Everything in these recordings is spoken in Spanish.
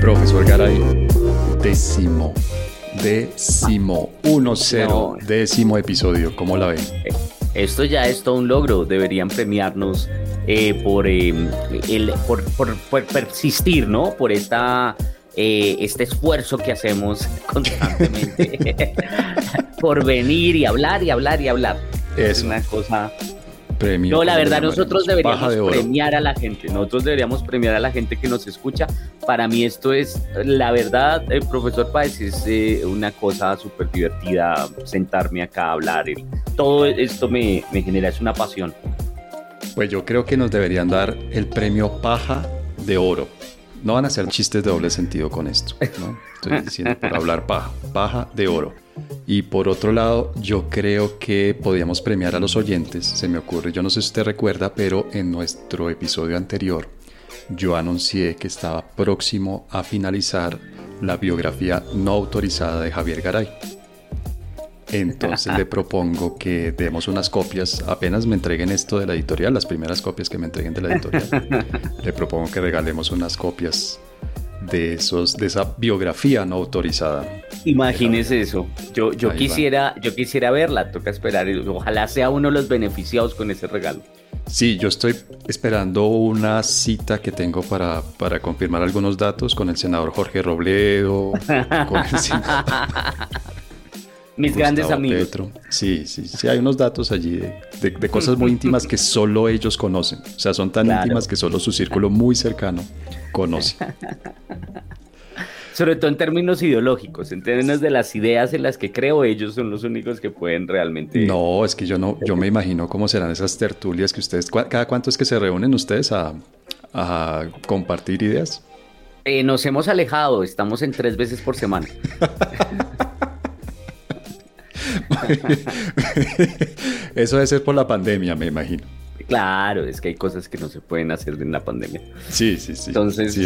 Profesor Garay, décimo, décimo, uno cero, décimo episodio, ¿cómo la ven? Esto ya es todo un logro, deberían premiarnos eh, por, em, el, por, persistir, ¿no? Por esta, eh, este esfuerzo que hacemos constantemente, por venir y hablar y hablar y hablar. Es una cosa no, la verdad, nosotros deberíamos premiar a la gente. Nosotros deberíamos premiar a la gente que nos escucha. Para mí, esto es, la verdad, el eh, profesor Páez, es eh, una cosa súper divertida sentarme acá a hablar. Todo esto me, me genera, es una pasión. Pues yo creo que nos deberían dar el premio Paja de Oro. No van a hacer chistes de doble sentido con esto. ¿no? Estoy diciendo por hablar paja. Paja de oro. Y por otro lado, yo creo que podíamos premiar a los oyentes. Se me ocurre, yo no sé si usted recuerda, pero en nuestro episodio anterior yo anuncié que estaba próximo a finalizar la biografía no autorizada de Javier Garay. Entonces le propongo que demos unas copias, apenas me entreguen esto de la editorial, las primeras copias que me entreguen de la editorial, le propongo que regalemos unas copias de, esos, de esa biografía no autorizada. Imagínese eso. Yo, yo, quisiera, yo quisiera verla, toca esperar. Ojalá sea uno de los beneficiados con ese regalo. Sí, yo estoy esperando una cita que tengo para, para confirmar algunos datos con el senador Jorge Robledo, con el Mis grandes amigos. Sí, sí, sí, hay unos datos allí de, de, cosas muy íntimas que solo ellos conocen. O sea, son tan íntimas que solo su círculo muy cercano conoce. Sobre todo en términos ideológicos, en términos de las ideas en las que creo, ellos son los únicos que pueden realmente. No, es que yo no, yo me imagino cómo serán esas tertulias que ustedes, cada cuánto es que se reúnen ustedes a, compartir ideas. Eh, nos hemos alejado, estamos en tres veces por semana. Eso debe ser por la pandemia, me imagino. Claro, es que hay cosas que no se pueden hacer en la pandemia. Sí, sí, sí. Entonces,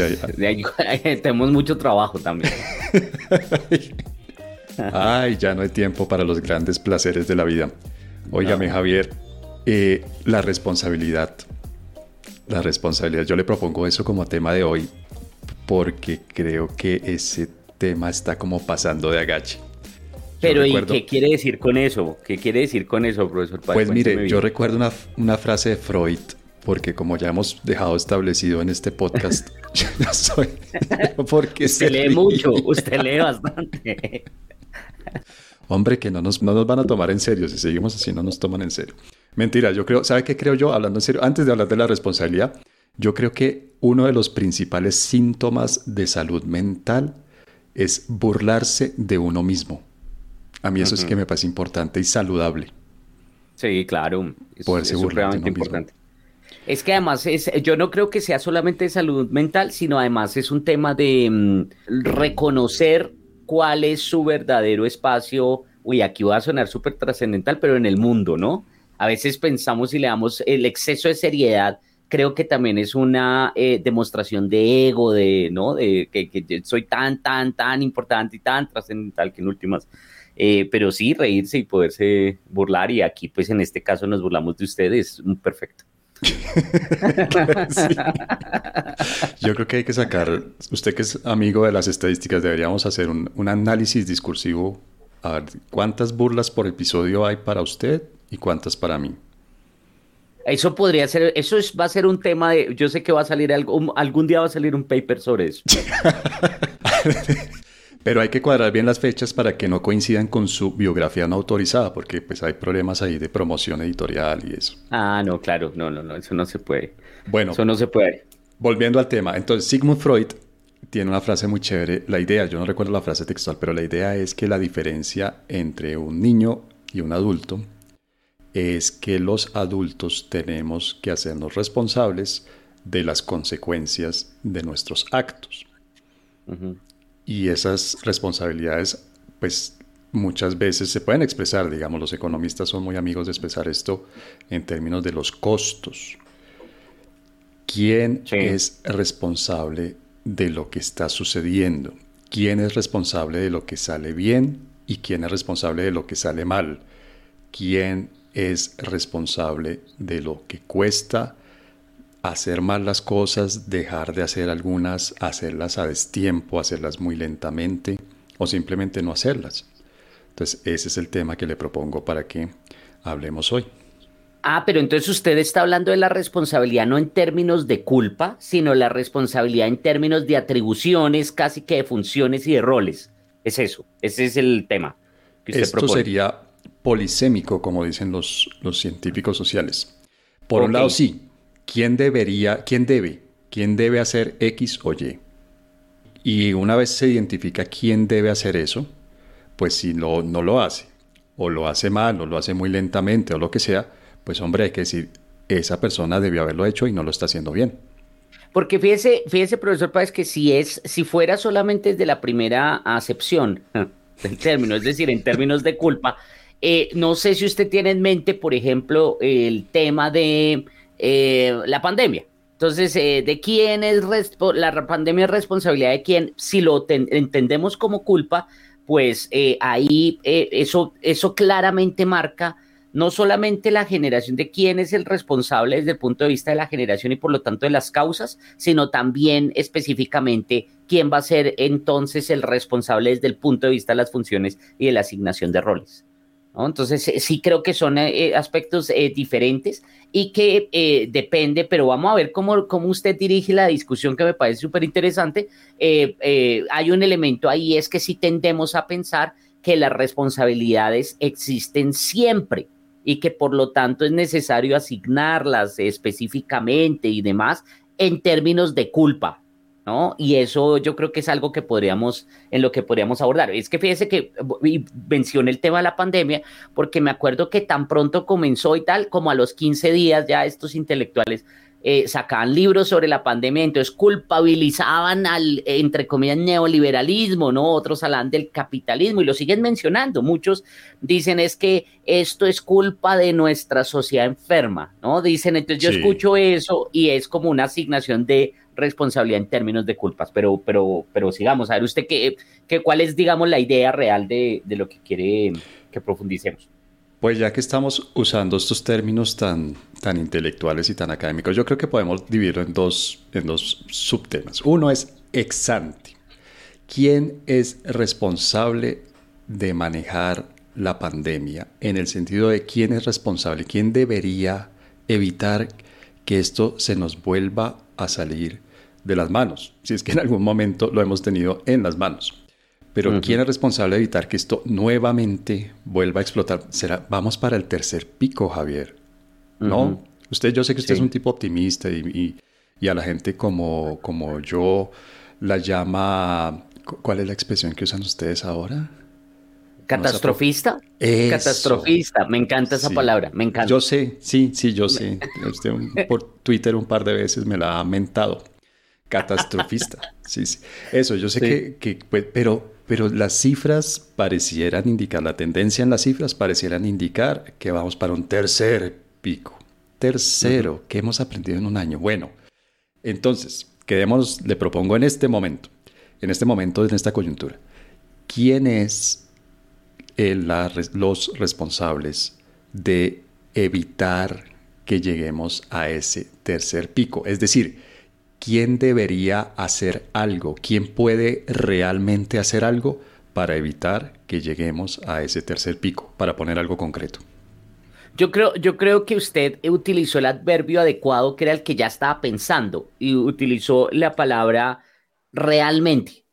tenemos mucho trabajo también. Ay, ya no hay tiempo para los grandes placeres de la vida. Óigame, Javier, eh, la responsabilidad. La responsabilidad. Yo le propongo eso como tema de hoy porque creo que ese tema está como pasando de agache. Pero ¿y qué quiere decir con eso? ¿Qué quiere decir con eso, profesor? pues mire, yo recuerdo una, una, frase de Freud, porque como ya hemos dejado establecido en este podcast, yo no soy... Porque usted lee mucho, usted lee bastante. Hombre, que no nos, no nos van a tomar en serio, si seguimos así no nos toman en serio. Mentira, yo creo, ¿sabe qué creo yo? Hablando en serio, antes de hablar de la responsabilidad, yo creo que uno de los principales síntomas de salud mental es burlarse de uno mismo. A mí eso es que me parece importante y saludable. Sí, claro. Es, Poderse importante. Es que además es, yo no creo que sea solamente de salud mental, sino además es un tema de mm, reconocer cuál es su verdadero espacio. Uy, aquí va a sonar súper trascendental, pero en el mundo, ¿no? A veces pensamos y le damos el exceso de seriedad. Creo que también es una eh, demostración de ego, de, ¿no? De que, que soy tan, tan, tan importante y tan trascendental que en últimas eh, pero sí, reírse y poderse burlar, y aquí pues en este caso nos burlamos de ustedes, perfecto. Yo creo que hay que sacar, usted que es amigo de las estadísticas, deberíamos hacer un, un, análisis discursivo, a ver cuántas burlas por episodio hay para usted y cuántas para mí. Eso podría ser, eso va a ser un tema de, yo sé que va a salir algo, algún día va a salir un paper sobre eso. Pero hay que cuadrar bien las fechas para que no coincidan con su biografía no autorizada, porque pues hay problemas ahí de promoción editorial y eso. Ah, no, claro, no, no, no, eso no se puede. Bueno, eso no se puede. Volviendo al tema, entonces Sigmund Freud tiene una frase muy chévere, la idea, yo no recuerdo la frase textual, pero la idea es que la diferencia entre un niño y un adulto es que los adultos tenemos que hacernos responsables de las consecuencias de nuestros actos. Y esas responsabilidades, pues muchas veces se pueden expresar, digamos, los economistas son muy amigos de expresar esto en términos de los costos. ¿Quién es responsable de lo que está sucediendo? ¿Quién es responsable de lo que sale bien y quién es responsable de lo que sale mal? ¿Quién es responsable de lo que cuesta hacer mal las cosas, dejar de hacer algunas, hacerlas a destiempo, hacerlas muy lentamente o simplemente no hacerlas. Entonces, ese es el tema que le propongo para que hablemos hoy. Ah, pero entonces usted está hablando de la responsabilidad no en términos de culpa, sino la responsabilidad en términos de atribuciones, casi que de funciones y de roles. Es eso, ese es el tema que usted Esto sería polisémico, como dicen los, los científicos sociales. Por un lado, sí, ¿quién debería, quién debe, quién debe hacer X o Y? Y una vez se identifica quién debe hacer eso, pues si no lo hace, o lo hace mal, o lo hace muy lentamente, o lo que sea, pues hombre, hay que decir, esa persona debió haberlo hecho y no lo está haciendo bien. Porque fíjese, fíjese, profesor Páez, que si es, si fuera solamente desde la primera acepción del término, es decir, en términos de culpa, eh, no sé si usted tiene en mente, por ejemplo, el tema de eh, la pandemia. Entonces, eh, ¿de quién es la pandemia es responsabilidad de quién? Si lo entendemos como culpa, pues ahí eso, eso claramente marca no solamente la generación de quién es el responsable desde el punto de vista de la generación y por lo tanto de las causas, sino también específicamente quién va a ser entonces el responsable desde el punto de vista de las funciones y de la asignación de roles. Entonces sí creo que son eh, aspectos eh, diferentes y que eh, depende, pero vamos a ver cómo, cómo usted dirige la discusión que me parece súper interesante. hay un elemento ahí, es que si tendemos a pensar que las responsabilidades existen siempre y que por lo tanto es necesario asignarlas específicamente y demás en términos de culpa, ¿no? Y eso yo creo que es algo que podríamos, en lo que podríamos abordar. Es que fíjese que mencioné el tema de la pandemia, porque me acuerdo que tan pronto comenzó y tal, como a los 15 días ya estos intelectuales eh, sacaban libros sobre la pandemia, entonces culpabilizaban al, entre comillas, neoliberalismo, ¿no? Otros hablan del capitalismo y lo siguen mencionando. Muchos dicen es que esto es culpa de nuestra sociedad enferma, ¿no? Dicen, entonces yo escucho eso y es como una asignación de responsabilidad en términos de culpas, pero, pero, pero sigamos, a ver usted qué, qué cuál es, digamos, la idea real de, de lo que quiere que profundicemos. Pues ya que estamos usando estos términos tan, tan intelectuales y tan académicos, yo creo que podemos dividirlo en dos, en dos subtemas. Uno es ex ante. ¿Quién es responsable de manejar la pandemia? En el sentido de quién es responsable, quién debería evitar que esto se nos vuelva a salir de las manos, si es que en algún momento lo hemos tenido en las manos. Pero ¿quién es responsable de evitar que esto nuevamente vuelva a explotar? Será, vamos para el tercer pico, Javier. ¿No? Usted, yo sé que usted es un tipo optimista y, a la gente como, como yo la llama. ¿Cuál es la expresión que usan ustedes ahora? ¿Catastrofista? Catastrofista, me encanta esa palabra, me encanta. Yo sé, sí, sí, yo sé. Usted por Twitter un par de veces me la ha mentado. Catastrofista, sí, sí. Eso, yo sé que, que pues, pero pero las cifras parecieran indicar, la tendencia en las cifras parecieran indicar que vamos para un tercer pico. Tercero, que hemos aprendido en un año. Bueno, entonces, quedemos, le propongo en este momento, en este momento, en esta coyuntura, ¿quién es los responsables de evitar que lleguemos a ese tercer pico? Es decir, quién debería hacer algo, quién puede realmente hacer algo para evitar que lleguemos a ese tercer pico, para poner algo concreto. Yo creo, yo creo que usted utilizó el adverbio adecuado que era el que ya estaba pensando y utilizó la palabra realmente.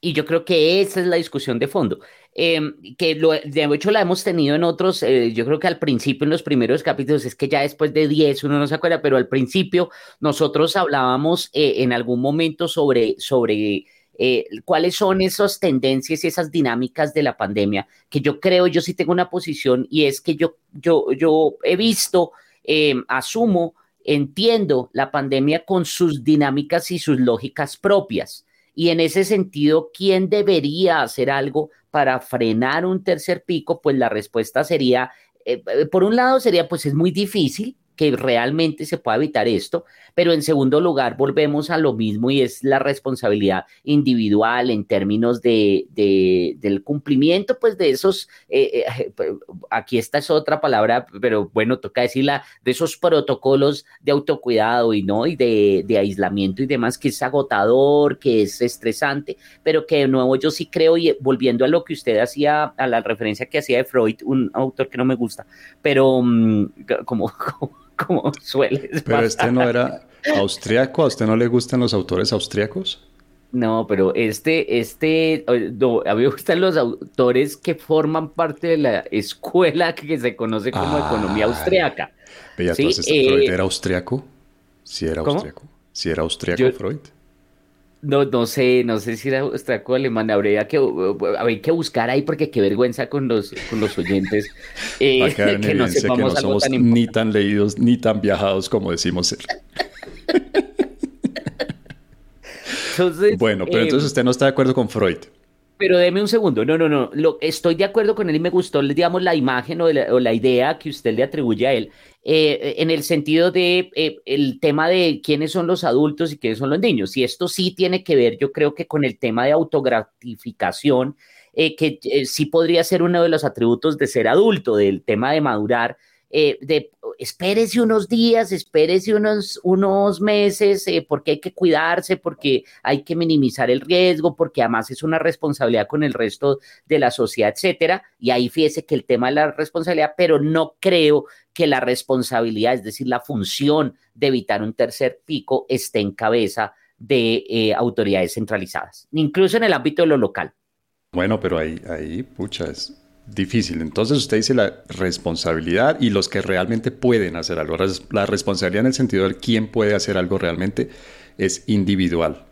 Y yo creo que esa es la discusión de fondo. Em, que lo, de hecho la hemos tenido en otros, eh, yo creo que al principio, en los primeros capítulos, es que ya después de 10 uno no se acuerda, pero al principio nosotros hablábamos eh, en algún momento sobre, sobre eh, cuáles son esas tendencias y esas dinámicas de la pandemia, que yo creo, yo sí tengo una posición y es que yo, yo, yo he visto, em, asumo, entiendo la pandemia con sus dinámicas y sus lógicas propias. Y en ese sentido, ¿quién debería hacer algo para frenar un tercer pico? Pues la respuesta sería, eh, eh, por un lado sería, pues es muy difícil, que realmente se pueda evitar esto, pero en segundo lugar volvemos a lo mismo y es la responsabilidad individual en términos de, del cumplimiento, pues de esos, eh, eh, aquí esta es otra palabra, pero bueno, toca decirla, de esos protocolos de autocuidado y no, y de, aislamiento y demás, que es agotador, que es estresante, pero que de nuevo yo sí creo, y volviendo a lo que usted hacía, a la referencia que hacía de Freud, un autor que no me gusta, pero mm, como suele Pero este no era austriaco, ¿a usted no le gustan los autores austriacos? No, pero este, este, no, a mí me gustan los autores que forman parte de la escuela que se conoce como economía austriaca. ¿Sí? entonces Freud eh, era austriaco? Sí era austriaco. ¿Sí era austriaco Freud? No, no sé, no sé si era austriaco alemán, habría que, habría que buscar ahí porque qué vergüenza con los, con los oyentes. Eh, que no sepamos que no somos ni tan leídos ni tan viajados como decimos ser. bueno, pero entonces eh, usted no está de acuerdo con Freud. Pero deme un segundo, no, no, no, lo, estoy de acuerdo con él y me gustó, digamos, la imagen o la, idea que usted le atribuye a él, eh, en el sentido de eh, el tema de quiénes son los adultos y quiénes son los niños. Y esto sí tiene que ver, yo creo que con el tema de autogratificación, que sí podría ser uno de los atributos de ser adulto, del tema de madurar, eh, de espérese unos días, espérese unos, unos meses, eh, porque hay que cuidarse, porque hay que minimizar el riesgo, porque además es una responsabilidad con el resto de la sociedad, etcétera. Y ahí fíjese que el tema de la responsabilidad, pero no creo que la responsabilidad, es decir, la función de evitar un tercer pico, esté en cabeza de eh, autoridades centralizadas, incluso en el ámbito de lo local. Bueno, pero ahí, ahí, pucha, es, difícil. Entonces usted dice la responsabilidad y los que realmente pueden hacer algo. La responsabilidad en el sentido de quién puede hacer algo realmente es individual.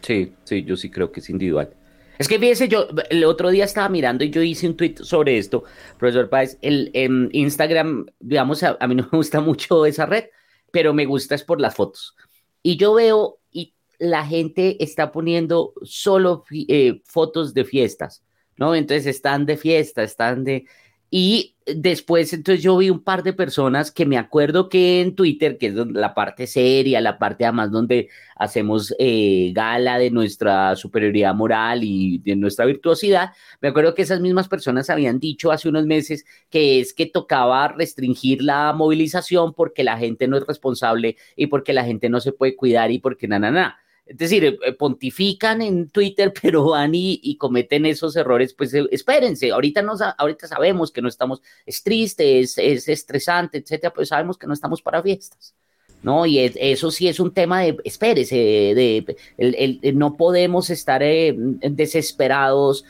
Sí, sí, yo sí creo que es individual. Es que fíjese, yo el otro día estaba mirando y yo hice un tweet sobre esto, profesor Páez. El, en Instagram, digamos, a, mí no me gusta mucho esa red, pero me gusta es por las fotos. Y yo veo y la gente está poniendo solo eh, fotos de fiestas ¿no? Entonces están de fiesta, están de... Y después, entonces yo vi un par de personas que me acuerdo que en Twitter, que es la parte seria, la parte además donde hacemos eh, gala de nuestra superioridad moral y de nuestra virtuosidad, me acuerdo que esas mismas personas habían dicho hace unos meses que es que tocaba restringir la movilización porque la gente no es responsable y porque la gente no se puede cuidar y porque na. Es decir, eh, pontifican en Twitter, pero van y, cometen esos errores, pues eh, espérense, ahorita, no, ahorita sabemos que no estamos, es triste, es, estresante, etcétera, pues sabemos que no estamos para fiestas. ¿no? Y eso sí es un tema de, espérese, de, no podemos estar eh, desesperados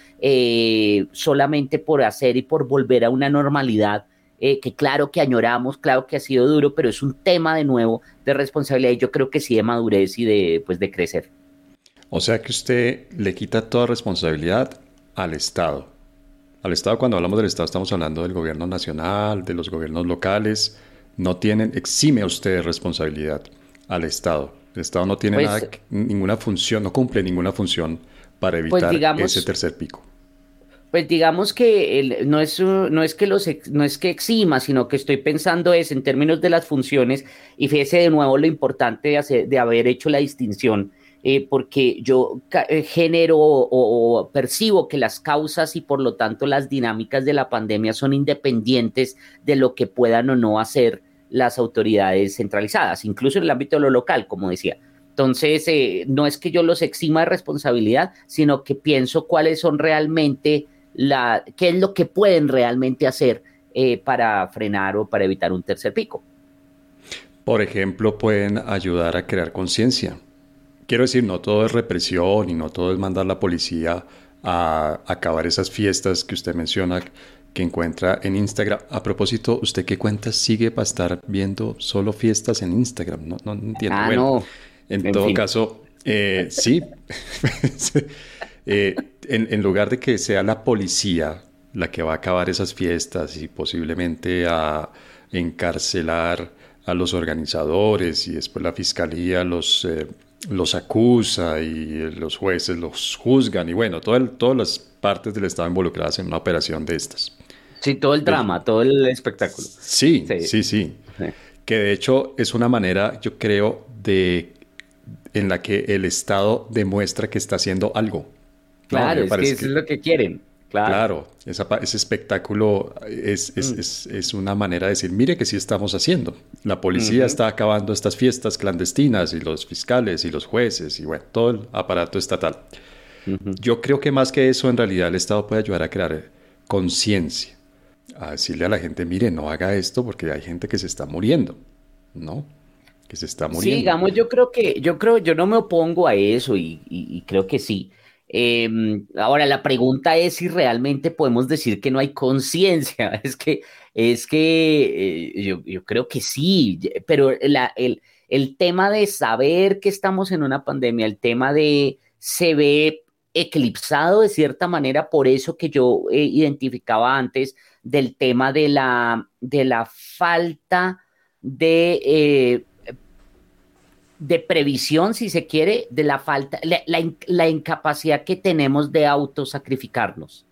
solamente por hacer y por volver a una normalidad eh, que claro que añoramos, claro que ha sido duro, pero es un tema de nuevo de responsabilidad y yo creo que sí de madurez y de, pues, de crecer. O sea que usted le quita toda responsabilidad al Estado. Al Estado, cuando hablamos del Estado, estamos hablando del gobierno nacional, de los gobiernos locales. No tienen, exime a usted de responsabilidad al Estado. El Estado no tiene pues, ninguna función, no cumple ninguna función para pues, evitar ese tercer pico. Pues digamos que no, es, no, es que los, no es que exima, sino que estoy pensando es en términos de las funciones y fíjese de nuevo lo importante de, hacer, de haber hecho la distinción, eh, porque yo eh, genero o, percibo que las causas y por lo tanto las dinámicas de la pandemia son independientes de lo que puedan o no hacer las autoridades centralizadas, incluso en el ámbito de lo local, como decía. Entonces, eh, no es que yo los exima de responsabilidad, sino que pienso cuáles son realmente la, qué es lo que pueden realmente hacer eh, para frenar o para evitar un tercer pico. Por ejemplo, pueden ayudar a crear conciencia. Quiero decir, no todo es represión y no todo es mandar a la policía a acabar esas fiestas que usted menciona que encuentra en Instagram. A propósito, ¿usted qué cuenta sigue para estar viendo solo fiestas en Instagram? No, no entiendo. Ah, bueno, En, todo caso, eh, sí. Eh, en, lugar de que sea la policía la que va a acabar esas fiestas y posiblemente a encarcelar a los organizadores y después la fiscalía los, eh, los acusa y los jueces los juzgan y bueno, todas las partes del Estado involucradas en una operación de estas. Sí, todo el drama, todo el espectáculo. Sí, sí, sí, Que de hecho es una manera, yo creo, de en la que el Estado demuestra que está haciendo algo. Claro, es que, es lo que quieren. Claro, ese espectáculo mm. es, es, una manera de decir, mire que sí estamos haciendo. La policía está acabando estas fiestas clandestinas y los fiscales y los jueces y bueno, todo el aparato estatal. Yo creo que más que eso, en realidad el Estado puede ayudar a crear conciencia, a decirle a la gente, mire, no haga esto porque hay gente que se está muriendo, ¿no? Que se está muriendo. Sí, digamos, yo creo que, yo creo, yo no me opongo a eso y creo que sí. Em, ahora, la pregunta es si realmente podemos decir que no hay conciencia. Es que, es que eh, yo, creo que sí, pero el, el tema de saber que estamos en una pandemia, el tema de se ve eclipsado de cierta manera por eso que yo eh, identificaba antes del tema de la, de la falta de eh, de previsión, si se quiere, de la falta, la, incapacidad que tenemos de autosacrificarnos.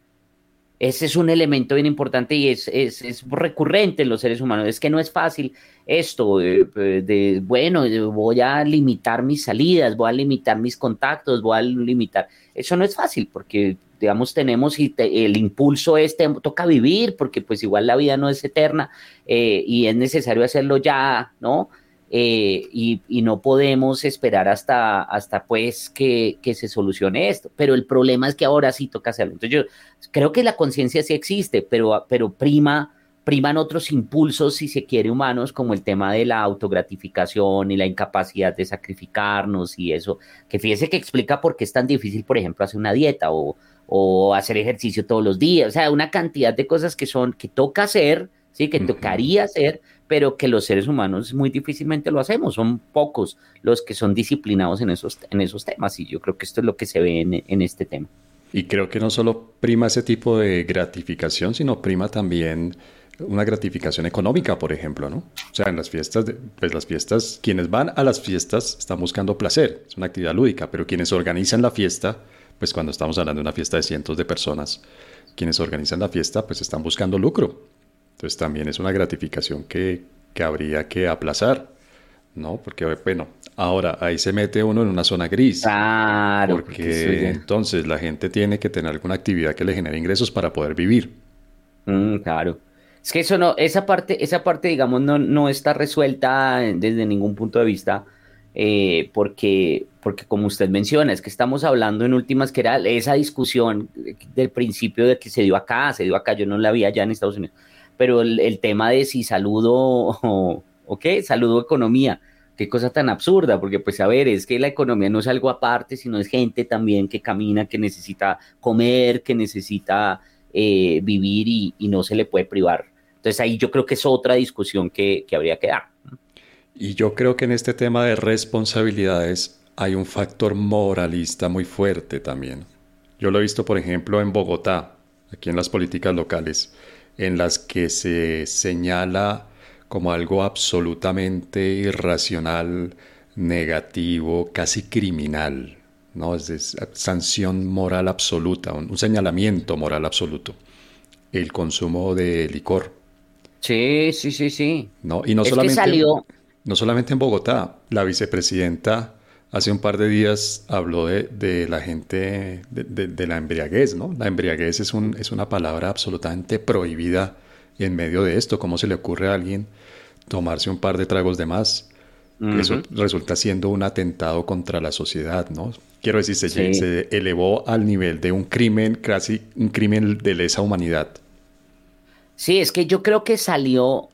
Ese es un elemento bien importante y es, es, recurrente en los seres humanos. Es que no es fácil esto de, bueno, voy a limitar mis salidas, voy a limitar mis contactos, voy a limitar. Eso no es fácil porque, digamos, tenemos y el impulso este, toca vivir porque pues igual la vida no es eterna eh, y es necesario hacerlo ya, ¿no? Eh, y, no podemos esperar hasta, hasta pues que, se solucione esto. Pero el problema es que ahora sí toca hacerlo. Entonces yo creo que la conciencia sí existe, pero, pero prima, priman otros impulsos, si se quiere, humanos, como el tema de la autogratificación y la incapacidad de sacrificarnos y eso, que fíjese que explica por qué es tan difícil, por ejemplo, hacer una dieta o, o hacer ejercicio todos los días. O sea, una cantidad de cosas que son, que toca hacer, ¿sí? que tocaría hacer, pero que los seres humanos muy difícilmente lo hacemos. Son pocos los que son disciplinados en esos, en esos temas y yo creo que esto es lo que se ve en, este tema. Y creo que no solo prima ese tipo de gratificación, sino prima también una gratificación económica, por ejemplo, ¿no? O sea, en las fiestas, pues las fiestas, quienes van a las fiestas están buscando placer, es una actividad lúdica, pero quienes organizan la fiesta, pues cuando estamos hablando de una fiesta de cientos de personas, quienes organizan la fiesta, pues están buscando lucro. Entonces también es una gratificación que, habría que aplazar, ¿no? Porque, bueno, ahora ahí se mete uno en una zona gris. Claro. Porque, entonces la gente tiene que tener alguna actividad que le genere ingresos para poder vivir. Mm, claro. Es que eso no, esa parte, esa parte, digamos, no, no está resuelta desde ningún punto de vista. Eh, porque, porque como usted menciona, es que estamos hablando en últimas que era esa discusión del principio de que se dio acá, se dio acá, yo no la vi allá en Estados Unidos, pero el, tema de si saludo o, qué, saludo economía, qué cosa tan absurda, porque pues a ver, es que la economía no es algo aparte, sino es gente también que camina, que necesita comer, que necesita eh, vivir y, no se le puede privar. Entonces ahí yo creo que es otra discusión que, que habría que dar. Y yo creo que en este tema de responsabilidades hay un factor moralista muy fuerte también. Yo lo he visto, por ejemplo, en Bogotá, aquí en las políticas locales en las que se señala como algo absolutamente irracional, negativo, casi criminal, ¿no? Es, sanción moral absoluta, un, señalamiento moral absoluto. El consumo de licor. Sí, sí, sí, sí. No, y no solamente, no solamente en Bogotá, la vicepresidenta hace un par de días habló de, la gente, de, la embriaguez, ¿no? La embriaguez es, un, es una palabra absolutamente prohibida en medio de esto. ¿Cómo se le ocurre a alguien tomarse un par de tragos de más? Eso resulta siendo un atentado contra la sociedad, ¿no? Quiero decir, se, se elevó al nivel de un crimen, casi un crimen de lesa humanidad. Sí, es que yo creo que salió,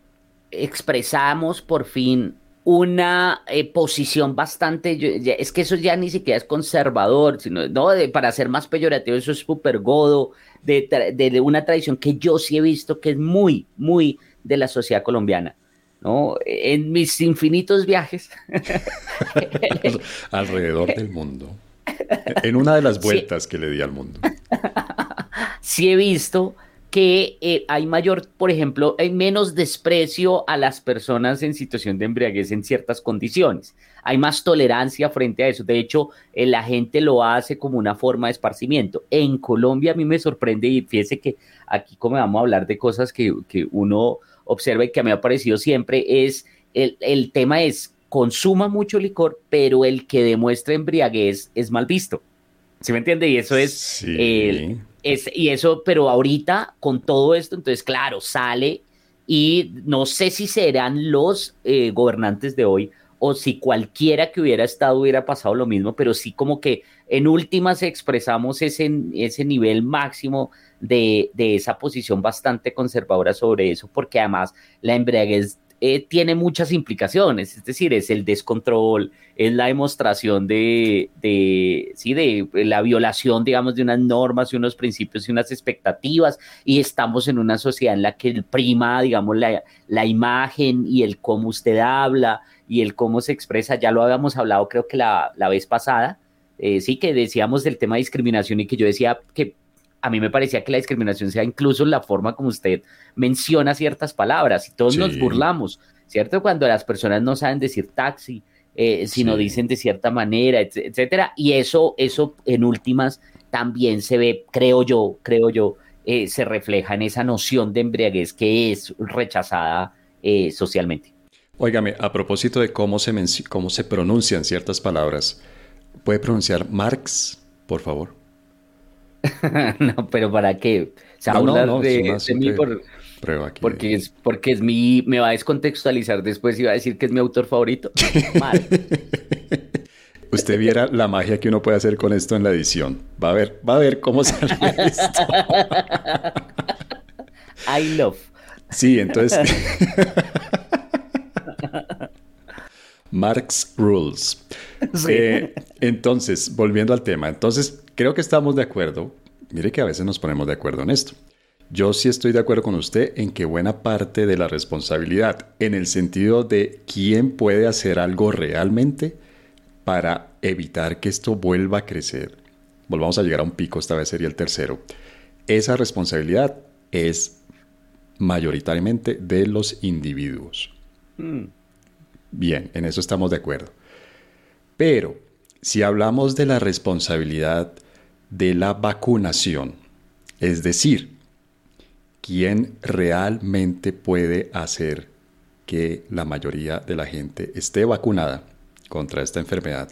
expresamos por fin una eh, posición bastante, es que eso ya ni siquiera es conservador, sino no para ser más peyorativo, eso es súper godo, de, una tradición que yo sí he visto que es muy, muy de la sociedad colombiana. ¿no? En mis infinitos viajes. Alrededor del mundo. En una de las vueltas que le di al mundo. Sí he visto que eh, hay mayor, por ejemplo, hay menos desprecio a las personas en situación de embriaguez en ciertas condiciones. Hay más tolerancia frente a eso. De hecho, eh, la gente lo hace como una forma de esparcimiento. En Colombia a mí me sorprende y fíjese que aquí como vamos a hablar de cosas que, uno observa y que a mí me ha parecido siempre es el, el tema es consuma mucho licor, pero el que demuestra embriaguez es mal visto. ¿Sí me entiende? Y eso es, es, y eso, pero ahorita con todo esto, entonces, claro, sale y no sé si serán los eh, gobernantes de hoy o si cualquiera que hubiera estado hubiera pasado lo mismo, pero sí como que en últimas expresamos ese, ese nivel máximo de, de esa posición bastante conservadora sobre eso, porque además la embriaguez eh, tiene muchas implicaciones, es decir, es el descontrol, es la demostración de, de, sí, de la violación, digamos, de unas normas y unos principios y unas expectativas, y estamos en una sociedad en la que prima, digamos, la, la imagen y el cómo usted habla y el cómo se expresa, ya lo habíamos hablado creo que la, la vez pasada, eh, sí, que decíamos del tema de discriminación y que yo decía que a mí me parecía que la discriminación sea incluso la forma como usted menciona ciertas palabras y todos nos burlamos, ¿cierto? Cuando las personas no saben decir taxi, eh, sino dicen de cierta manera, etcétera. Y eso, eso en últimas también se ve, creo yo, creo yo, eh, se refleja en esa noción de embriaguez que es rechazada eh, socialmente. Óigame, a propósito de cómo se, cómo se pronuncian ciertas palabras, ¿puede pronunciar Marx, por favor? no, pero ¿para qué? Se no, de, mí por, porque es porque es mi me va a descontextualizar después y va a decir que es mi autor favorito. Usted viera la magia que uno puede hacer con esto en la edición. Va a ver, va a ver cómo sale esto. I love. Sí, entonces Marx Rules. Eh, entonces, volviendo al tema, entonces creo que estamos de acuerdo. Mire que a veces nos ponemos de acuerdo en esto. Yo sí estoy de acuerdo con usted en que buena parte de la responsabilidad, en el sentido de quién puede hacer algo realmente para evitar que esto vuelva a crecer, volvamos a llegar a un pico, esta vez sería el tercero, esa responsabilidad es mayoritariamente de los individuos. Mm. Bien, en eso estamos de acuerdo. Pero si hablamos de la responsabilidad de la vacunación, es decir, quién realmente puede hacer que la mayoría de la gente esté vacunada contra esta enfermedad,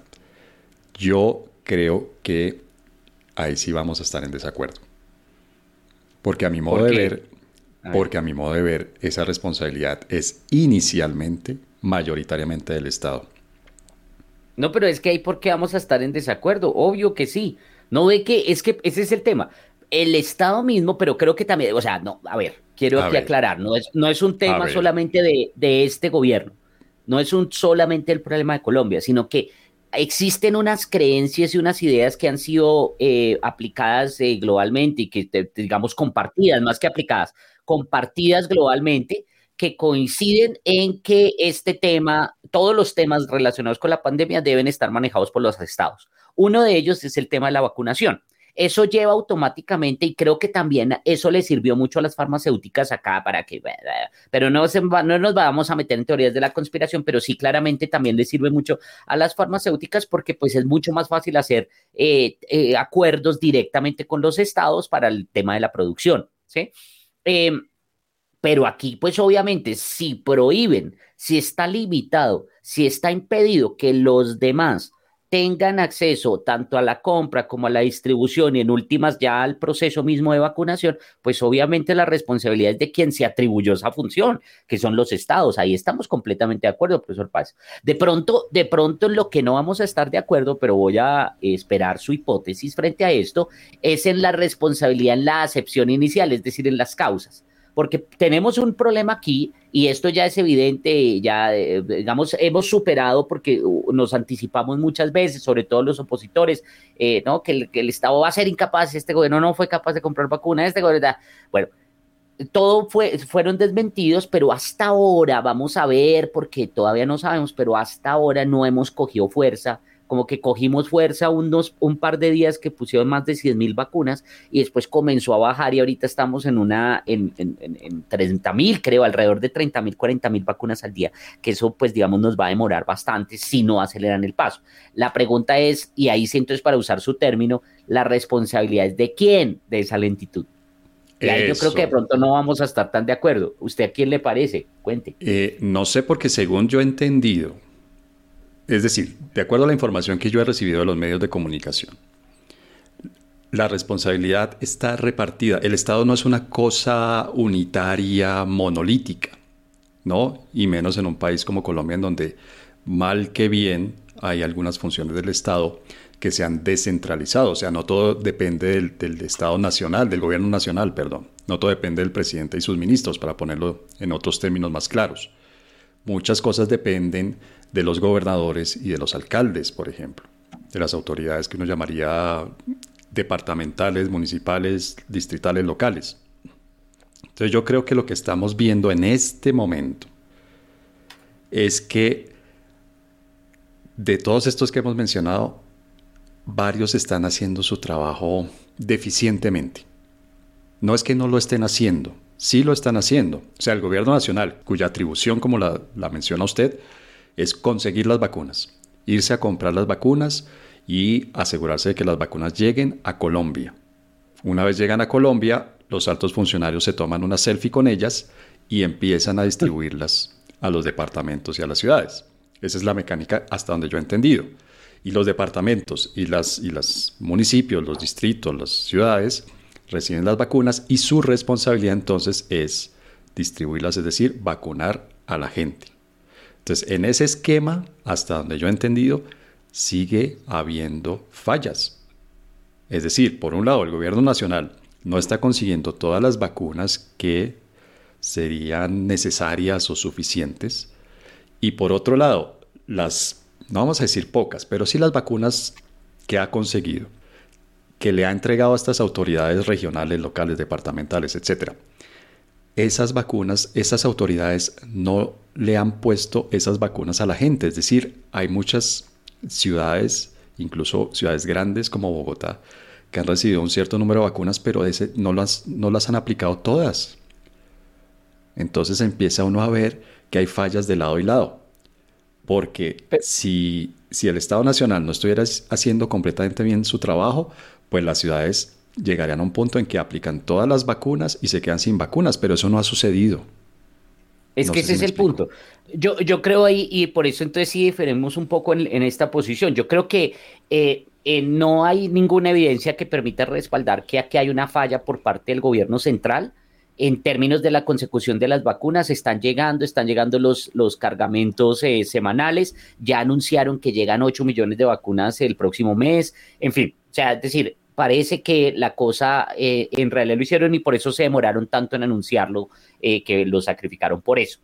yo creo que ahí sí vamos a estar en desacuerdo. Porque a mi modo de ver, porque a mi modo de ver, esa responsabilidad es inicialmente mayoritariamente del Estado. No, pero es que ahí por qué vamos a estar en desacuerdo. Obvio que sí. No ve que es que ese es el tema. El Estado mismo, pero creo que también, o sea, no, a ver, quiero aquí aclarar, no es, no es un tema solamente de, de, este gobierno, no es un solamente el problema de Colombia, sino que existen unas creencias y unas ideas que han sido eh, aplicadas eh, globalmente y que, digamos, compartidas, más que aplicadas, compartidas globalmente, que coinciden en que este tema, todos los temas relacionados con la pandemia deben estar manejados por los estados. Uno de ellos es el tema de la vacunación. Eso lleva automáticamente, y creo que también eso le sirvió mucho a las farmacéuticas acá para que, pero no, no nos vamos a meter en teorías de la conspiración, pero sí claramente también le sirve mucho a las farmacéuticas porque pues es mucho más fácil hacer eh, eh, acuerdos directamente con los estados para el tema de la producción, ¿sí? Em, pero aquí, pues obviamente, si prohíben, si está limitado, si está impedido que los demás tengan acceso tanto a la compra como a la distribución y en últimas ya al proceso mismo de vacunación, pues obviamente la responsabilidad es de quien se atribuyó esa función, que son los estados. Ahí estamos completamente de acuerdo, profesor Paz. De pronto, de pronto en lo que no vamos a estar de acuerdo, pero voy a esperar su hipótesis frente a esto, es en la responsabilidad en la acepción inicial, es decir, en las causas porque tenemos un problema aquí y esto ya es evidente, ya eh, digamos, hemos superado porque uh, nos anticipamos muchas veces, sobre todo los opositores, eh, ¿no? Que el, que el, Estado va a ser incapaz, este gobierno no fue capaz de comprar vacunas, este gobierno, bueno, todo fue, fueron desmentidos, pero hasta ahora, vamos a ver, porque todavía no sabemos, pero hasta ahora no hemos cogido fuerza como que cogimos fuerza unos, un par de días que pusieron más de 100 mil vacunas y después comenzó a bajar y ahorita estamos en una, en, en, en 30 mil, creo, alrededor de 30 mil, 40 mil vacunas al día, que eso pues digamos nos va a demorar bastante si no aceleran el paso. La pregunta es, y ahí siento es para usar su término, la responsabilidad es de quién de esa lentitud. Y ahí yo creo que de pronto no vamos a estar tan de acuerdo. ¿Usted a quién le parece? Cuente. Eh, no sé, porque según yo he entendido, es decir, de acuerdo a la información que yo he recibido de los medios de comunicación, la responsabilidad está repartida. El Estado no es una cosa unitaria, monolítica, ¿no? Y menos en un país como Colombia, en donde mal que bien hay algunas funciones del Estado que se han descentralizado. O sea, no todo depende del, Estado nacional, del gobierno nacional, perdón. No todo depende del presidente y sus ministros, para ponerlo en otros términos más claros. Muchas cosas dependen de los gobernadores y de los alcaldes, por ejemplo, de las autoridades que uno llamaría departamentales, municipales, distritales, locales. Entonces yo creo que lo que estamos viendo en este momento es que de todos estos que hemos mencionado, varios están haciendo su trabajo deficientemente. No es que no lo estén haciendo, sí lo están haciendo. O sea, el gobierno nacional, cuya atribución, como la, menciona usted, es conseguir las vacunas, irse a comprar las vacunas y asegurarse de que las vacunas lleguen a Colombia. Una vez llegan a Colombia, los altos funcionarios se toman una selfie con ellas y empiezan a distribuirlas a los departamentos y a las ciudades. Esa es la mecánica hasta donde yo he entendido. Y los departamentos y las y los municipios, los distritos, las ciudades reciben las vacunas y su responsabilidad entonces es distribuirlas, es decir, vacunar a la gente. Entonces, en ese esquema, hasta donde yo he entendido, sigue habiendo fallas. Es decir, por un lado, el gobierno nacional no está consiguiendo todas las vacunas que serían necesarias o suficientes. Y por otro lado, las, no vamos a decir pocas, pero sí las vacunas que ha conseguido, que le ha entregado a estas autoridades regionales, locales, departamentales, etc. Esas vacunas, esas autoridades no le han puesto esas vacunas a la gente. Es decir, hay muchas ciudades, incluso ciudades grandes como Bogotá, que han recibido un cierto número de vacunas, pero ese, no, las, no las han aplicado todas. Entonces empieza uno a ver que hay fallas de lado y lado. Porque si, si el Estado Nacional no estuviera haciendo completamente bien su trabajo, pues las ciudades llegarían a un punto en que aplican todas las vacunas y se quedan sin vacunas, pero eso no ha sucedido. Es que ese es el punto. Yo, yo creo ahí, y por eso entonces sí diferimos un poco en, esta posición. Yo creo que eh, eh, no hay ninguna evidencia que permita respaldar que aquí hay una falla por parte del gobierno central en términos de la consecución de las vacunas. Están llegando, están llegando los, los cargamentos eh, semanales. Ya anunciaron que llegan 8 millones de vacunas el próximo mes. En fin, o sea, es decir, parece que la cosa en realidad lo hicieron y por eso se demoraron tanto en anunciarlo eh, que lo sacrificaron por eso.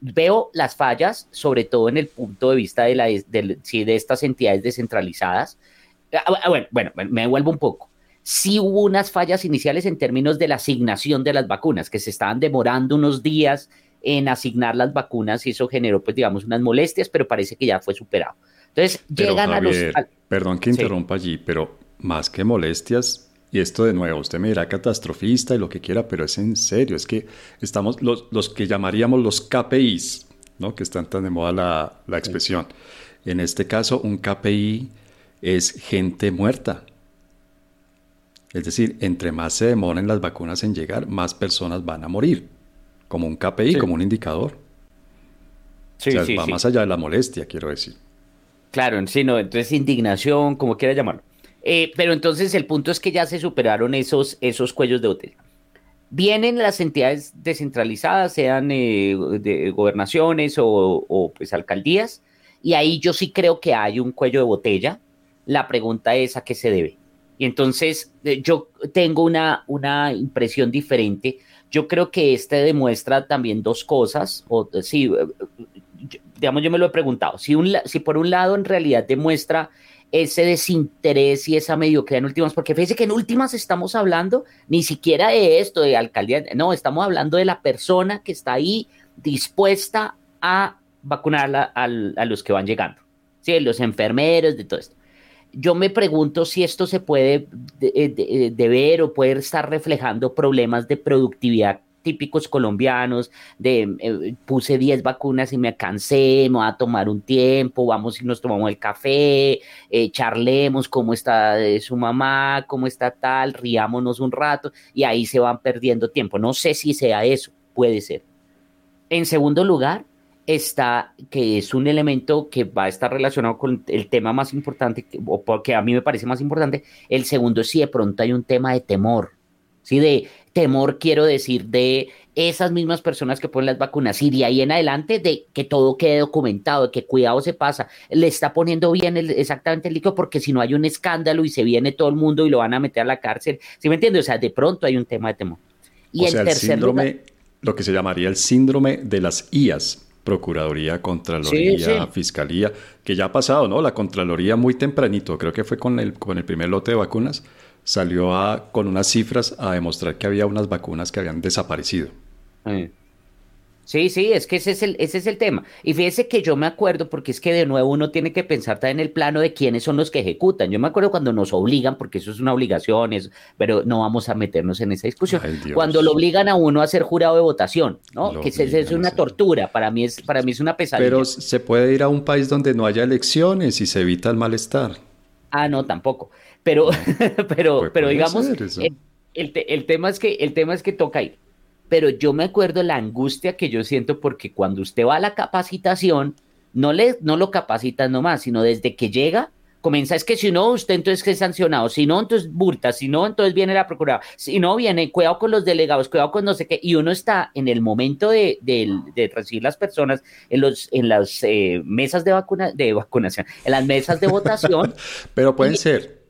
Veo las fallas, sobre todo en el punto de vista de, la, de, estas entidades descentralizadas. Ah, ah, bueno, bueno, me devuelvo un poco. Sí hubo unas fallas iniciales en términos de la asignación de las vacunas, que se estaban demorando unos días en asignar las vacunas y eso generó, pues, digamos, unas molestias, pero parece que ya fue superado. Entonces, llegan a los... Perdón que interrumpa allí, pero más que molestias, y esto de nuevo, usted me dirá catastrofista y lo que quiera, pero es en serio, es que estamos los, los que llamaríamos los KPIs, ¿no? que están tan de moda la, la expresión. En este caso, un KPI es gente muerta. Es decir, entre más se demoren las vacunas en llegar, más personas van a morir. Como un KPI, como un indicador. Sí, o sea, va más allá de la molestia, quiero decir. Claro, en sí, no, entonces indignación, como quiera llamarlo. Eh, pero entonces el punto es que ya se superaron esos, esos cuellos de hotel. Vienen las entidades descentralizadas, sean eh, gobernaciones o, pues alcaldías, y ahí yo sí creo que hay un cuello de botella. La pregunta es a qué se debe. Y entonces eh, yo tengo una, una impresión diferente. Yo creo que este demuestra también dos cosas. O, sí, digamos, yo me lo he preguntado. Si, un, si por un lado en realidad demuestra ese desinterés y esa mediocridad en últimas, porque fíjese que en últimas estamos hablando ni siquiera de esto, de alcaldía, no, estamos hablando de la persona que está ahí dispuesta a vacunar a, los que van llegando. ¿sí? los enfermeros, de todo esto. Yo me pregunto si esto se puede deber o puede estar reflejando problemas de productividad típicos colombianos de eh, puse 10 vacunas y me cansé, me voy a tomar un tiempo, vamos y nos tomamos el café, eh, charlemos cómo está eh, su mamá, cómo está tal, riámonos un rato y ahí se van perdiendo tiempo. No sé si sea eso, puede ser. En segundo lugar, está, que es un elemento que va a estar relacionado con el tema más importante, o porque a mí me parece más importante. El segundo si de pronto hay un tema de temor, ¿sí? De temor, quiero decir, de esas mismas personas que ponen las vacunas y de ahí en adelante de que todo quede documentado, de que cuidado se pasa, le está poniendo bien exactamente el líquido porque si no hay un escándalo y se viene todo el mundo y lo van a meter a la cárcel, ¿sí me entiendes? O sea, de pronto hay un tema de temor. Y o sea, el síndrome, lo que se llamaría el síndrome de las IAS, Procuraduría, Contraloría, Fiscalía, que ya ha pasado, ¿no? La Contraloría muy tempranito, creo que fue con el, con el primer lote de vacunas, salió a, con unas cifras a demostrar que había unas vacunas que habían desaparecido. Sí, sí, es que ese es, el, ese es el tema. Y fíjese que yo me acuerdo, porque es que de nuevo uno tiene que pensar también en el plano de quiénes son los que ejecutan. Yo me acuerdo cuando nos obligan, porque eso es una obligación, pero no vamos a meternos en esa discusión. cuando lo obligan a uno a ser jurado de votación, ¿no? que es, una tortura, para mí es, para mí es una pesadilla. Pero se puede ir a un país donde no haya elecciones y se evita el malestar. Ah, no, tampoco. Pero, pero, pero digamos, el, tema es que, el tema es que toca ahí. Pero yo me acuerdo la angustia que yo siento porque cuando usted va a la capacitación, no, le, no lo capacitan nomás, sino desde que llega, comienza, es que si no, usted entonces es sancionado, si no, entonces burta, si no, entonces viene la procuradora, si no, viene, cuidado con los delegados, cuidado con no sé qué, y uno está en el momento de, recibir las personas en, los, en las eh, mesas de, vacuna, de vacunación, en las mesas de votación. Pero pueden ser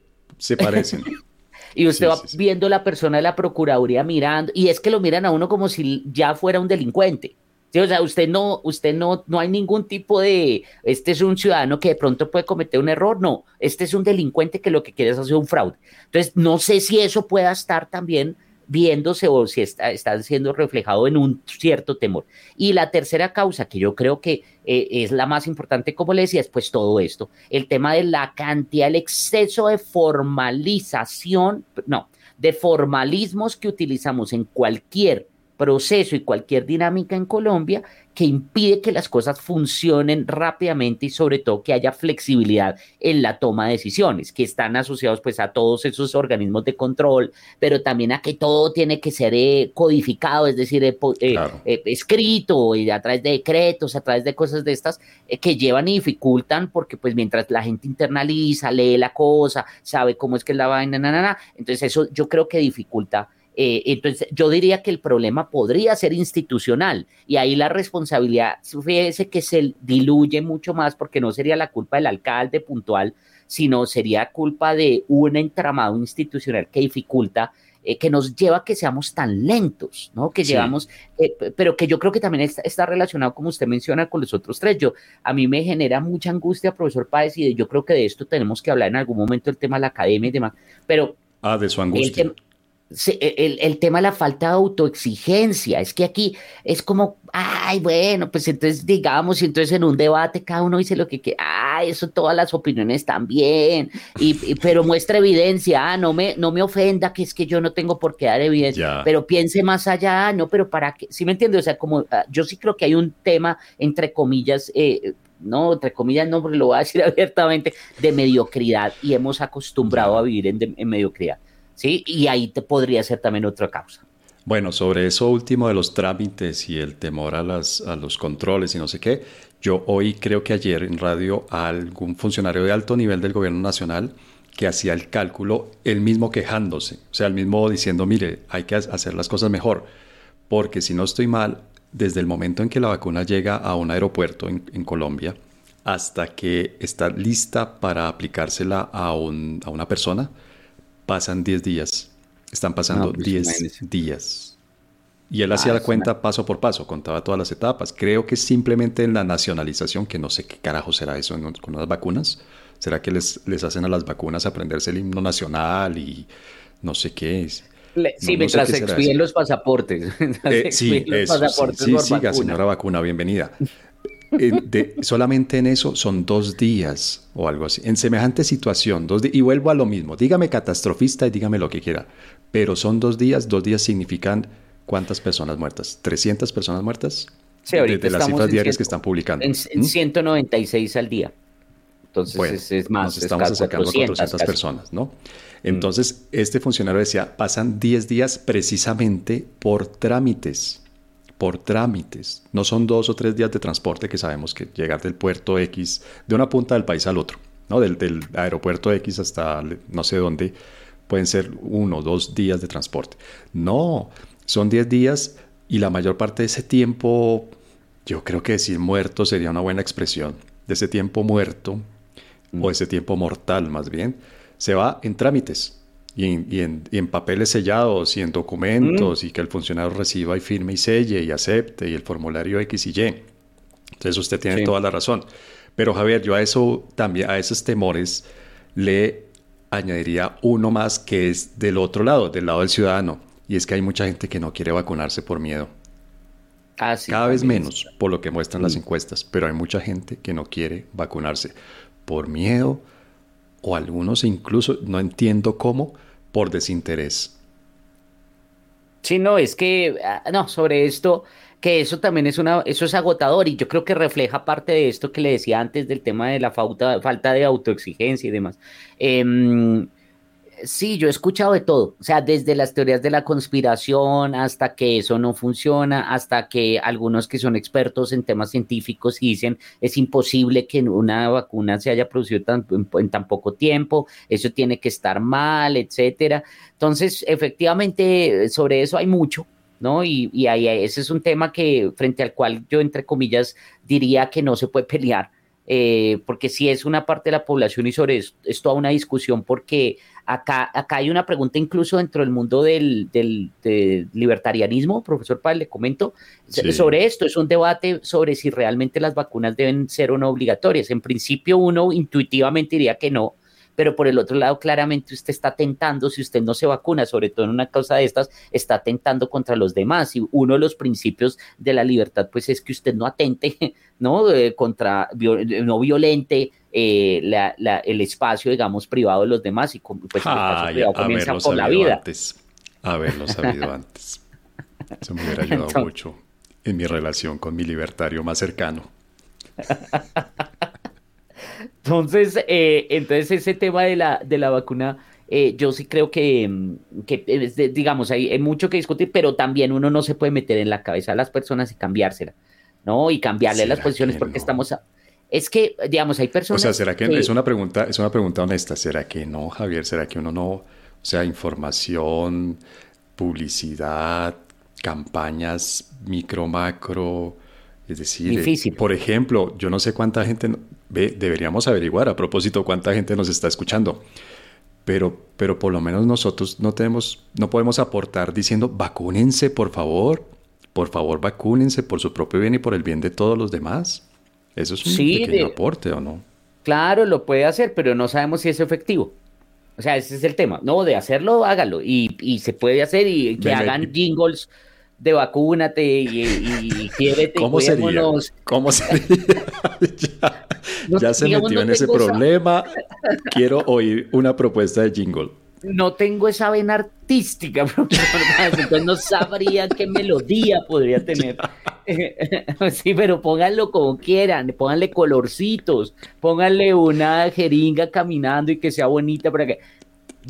se parecen. y usted va viendo la persona de la Procuraduría mirando, y es que lo miran a uno como si ya fuera un delincuente. O sea, usted no, usted no, no hay ningún tipo de, este es un ciudadano que de pronto puede cometer un error, no, este es un delincuente que lo que quiere es hacer un fraude. Entonces, no sé si eso pueda estar también viéndose o si está, siendo reflejado en un cierto temor. Y la tercera causa, que yo creo que eh, es la más importante, como le decía, es pues todo esto, el tema de la cantidad, el exceso de formalización, no, de formalismos que utilizamos en cualquier proceso y cualquier dinámica en Colombia que impide que las cosas funcionen rápidamente y sobre todo que haya flexibilidad en la toma de decisiones, que están asociados pues a todos esos organismos de control, pero también a que todo tiene que ser eh, codificado, es decir, eh, eh, escrito y a través de decretos, a través de cosas de estas que llevan y dificultan porque pues mientras la gente internaliza, lee la cosa, sabe cómo es que es la vaina, na, entonces eso yo creo que dificulta eh, entonces, yo diría que el problema podría ser institucional y ahí la responsabilidad, fíjese que se diluye mucho más porque no sería la culpa del alcalde puntual, sino sería culpa de un entramado institucional que dificulta, eh, que nos lleva a que seamos tan lentos, ¿no? Que llevamos, eh, pero que yo creo que también está, relacionado, como usted menciona, con los otros tres. Yo, a mí me genera mucha angustia, profesor Páez, y yo creo que de esto tenemos que hablar en algún momento, el tema de la academia y demás, pero... Ah, de su angustia. El, tema de la falta de autoexigencia, es que aquí es como, ay, bueno, pues entonces digamos, y entonces en un debate cada uno dice lo que quiere, ay, eso todas las opiniones también, y, pero muestra evidencia, ah, no me, no me ofenda que es que yo no tengo por qué dar evidencia, pero piense más allá, no, pero para qué, ¿sí me entiende? O sea, como ah, yo sí creo que hay un tema, entre comillas, eh, no, entre comillas, no, porque lo voy a decir abiertamente, de mediocridad, y hemos acostumbrado a vivir en mediocridad. Y ahí te podría ser también otra causa. Bueno, sobre eso último de los trámites y el temor a, las, a los controles y no sé qué, yo hoy creo que ayer en radio a algún funcionario de alto nivel del gobierno nacional que hacía el cálculo, el mismo quejándose, o sea, el mismo diciendo, mire, hay que hacer las cosas mejor, porque si no estoy mal, desde el momento en que la vacuna llega a un aeropuerto en, en Colombia, hasta que está lista para aplicársela a, un, a una persona, pasan 10 días. Están pasando 10 pues, días. Y él hacía ah, la cuenta paso por paso, contaba todas las etapas. Creo que simplemente en la nacionalización, que no sé qué carajo será eso con las vacunas. ¿Será que les, les hacen a las vacunas aprenderse el himno nacional y no sé qué? es? sí, mientras se expiden los pasaportes. Eh, sí, eso, sí, sí, siga, señora vacuna, bienvenida. Solamente en eso son dos días o algo así. En semejante situación, dos y vuelvo a lo mismo. Dígame catastrofista y dígame lo que quiera. Pero son dos días, dos días significan ¿cuántas personas muertas? ¿300 personas muertas? Sí, ahorita de, las cifras diarias que están publicando. En, 196 ¿Mm? al día. Entonces es, más. Nos estamos acercando a 400 personas, ¿no? Entonces, este funcionario decía, pasan 10 días precisamente por trámites, por trámites. No son dos o tres días de transporte que sabemos que llegar del puerto X, de una punta del país al otro, ¿no? Del, del aeropuerto X hasta no sé dónde, pueden ser uno o dos días de transporte. No, son 10 días y la mayor parte de ese tiempo, yo creo que decir muerto sería una buena expresión, de ese tiempo muerto, o ese tiempo mortal más bien, se va en trámites y en, papeles sellados y en documentos mm. y que el funcionario reciba y firme y selle y acepte y el formulario X y Y. Entonces usted tiene toda la razón. Pero Javier, yo a eso también, a esos temores le añadiría uno más que es del otro lado, del lado del ciudadano. Y es que hay mucha gente que no quiere vacunarse por miedo. Ah, Cada vez menos, por lo que muestran las mm. encuestas, pero hay mucha gente que no quiere vacunarse por miedo o algunos incluso, no entiendo cómo, por desinterés. Sí, no, es que, ah, no, sobre esto, que eso también es una, eso es agotador y yo creo que refleja parte de esto que le decía antes del tema de la falta, falta de autoexigencia y demás. Eh, Sí, yo he escuchado de todo, o sea, desde las teorías de la conspiración hasta que eso no funciona, hasta que algunos que son expertos en temas científicos dicen es imposible que una vacuna se haya producido en, tan poco tiempo, eso tiene que estar mal, etcétera. Entonces, efectivamente, sobre eso hay mucho, ¿no? Y, y ahí, ese es un tema que frente al cual yo, entre comillas, diría que no se puede pelear. Eh, porque si es una parte de la población y sobre esto es toda una discusión porque Acá, acá hay una pregunta incluso dentro del mundo del, libertarianismo, profesor Paz, le comento, sobre esto. Es un debate sobre si realmente las vacunas deben ser o no obligatorias. En principio uno intuitivamente diría que no, pero por el otro lado, claramente usted está tentando, si usted no se vacuna, sobre todo en una causa de estas, está atentando contra los demás. Y uno de los principios de la libertad, pues es que usted no atente, ¿no? Eh, contra, no violente eh, el espacio, digamos, privado de los demás y pues el privado comienza por la vida. Antes. Haberlo sabido antes. Eso me hubiera ayudado mucho en mi relación con mi libertario más cercano. Entonces, eh, entonces ese tema de la, de la vacuna, eh, yo sí creo que, digamos, hay, mucho que discutir, pero también uno no se puede meter en la cabeza a las personas y cambiársela, ¿no? Y cambiarle las posiciones porque estamos... es que, digamos, hay personas... O sea, ¿será que, es una pregunta, es una pregunta honesta? ¿Será que no, Javier? ¿Será que uno no, o sea, información, publicidad, campañas micro, macro, es decir, por ejemplo, yo no sé cuánta gente ve, deberíamos averiguar a propósito cuánta gente nos está escuchando. Pero, pero por lo menos nosotros no tenemos, no podemos aportar diciendo vacúnense, por favor, por favor, vacúnense por su propio bien y por el bien de todos los demás. Eso es un pequeño aporte, ¿o no? Claro, lo puede hacer, pero no sabemos si es efectivo. O sea, ese es el tema. No, de hacerlo, hágalo. Y, y se puede hacer y que hagan jingles de vacúnate y, y, y ¿Cómo sería? ¿Cómo sería? ya, se metió en ese problema. Quiero oír una propuesta de jingle. No tengo esa vena artística, entonces no sabría qué melodía podría tener. sí, pero pónganlo como quieran, pónganle colorcitos, pónganle una jeringa caminando y que sea bonita para que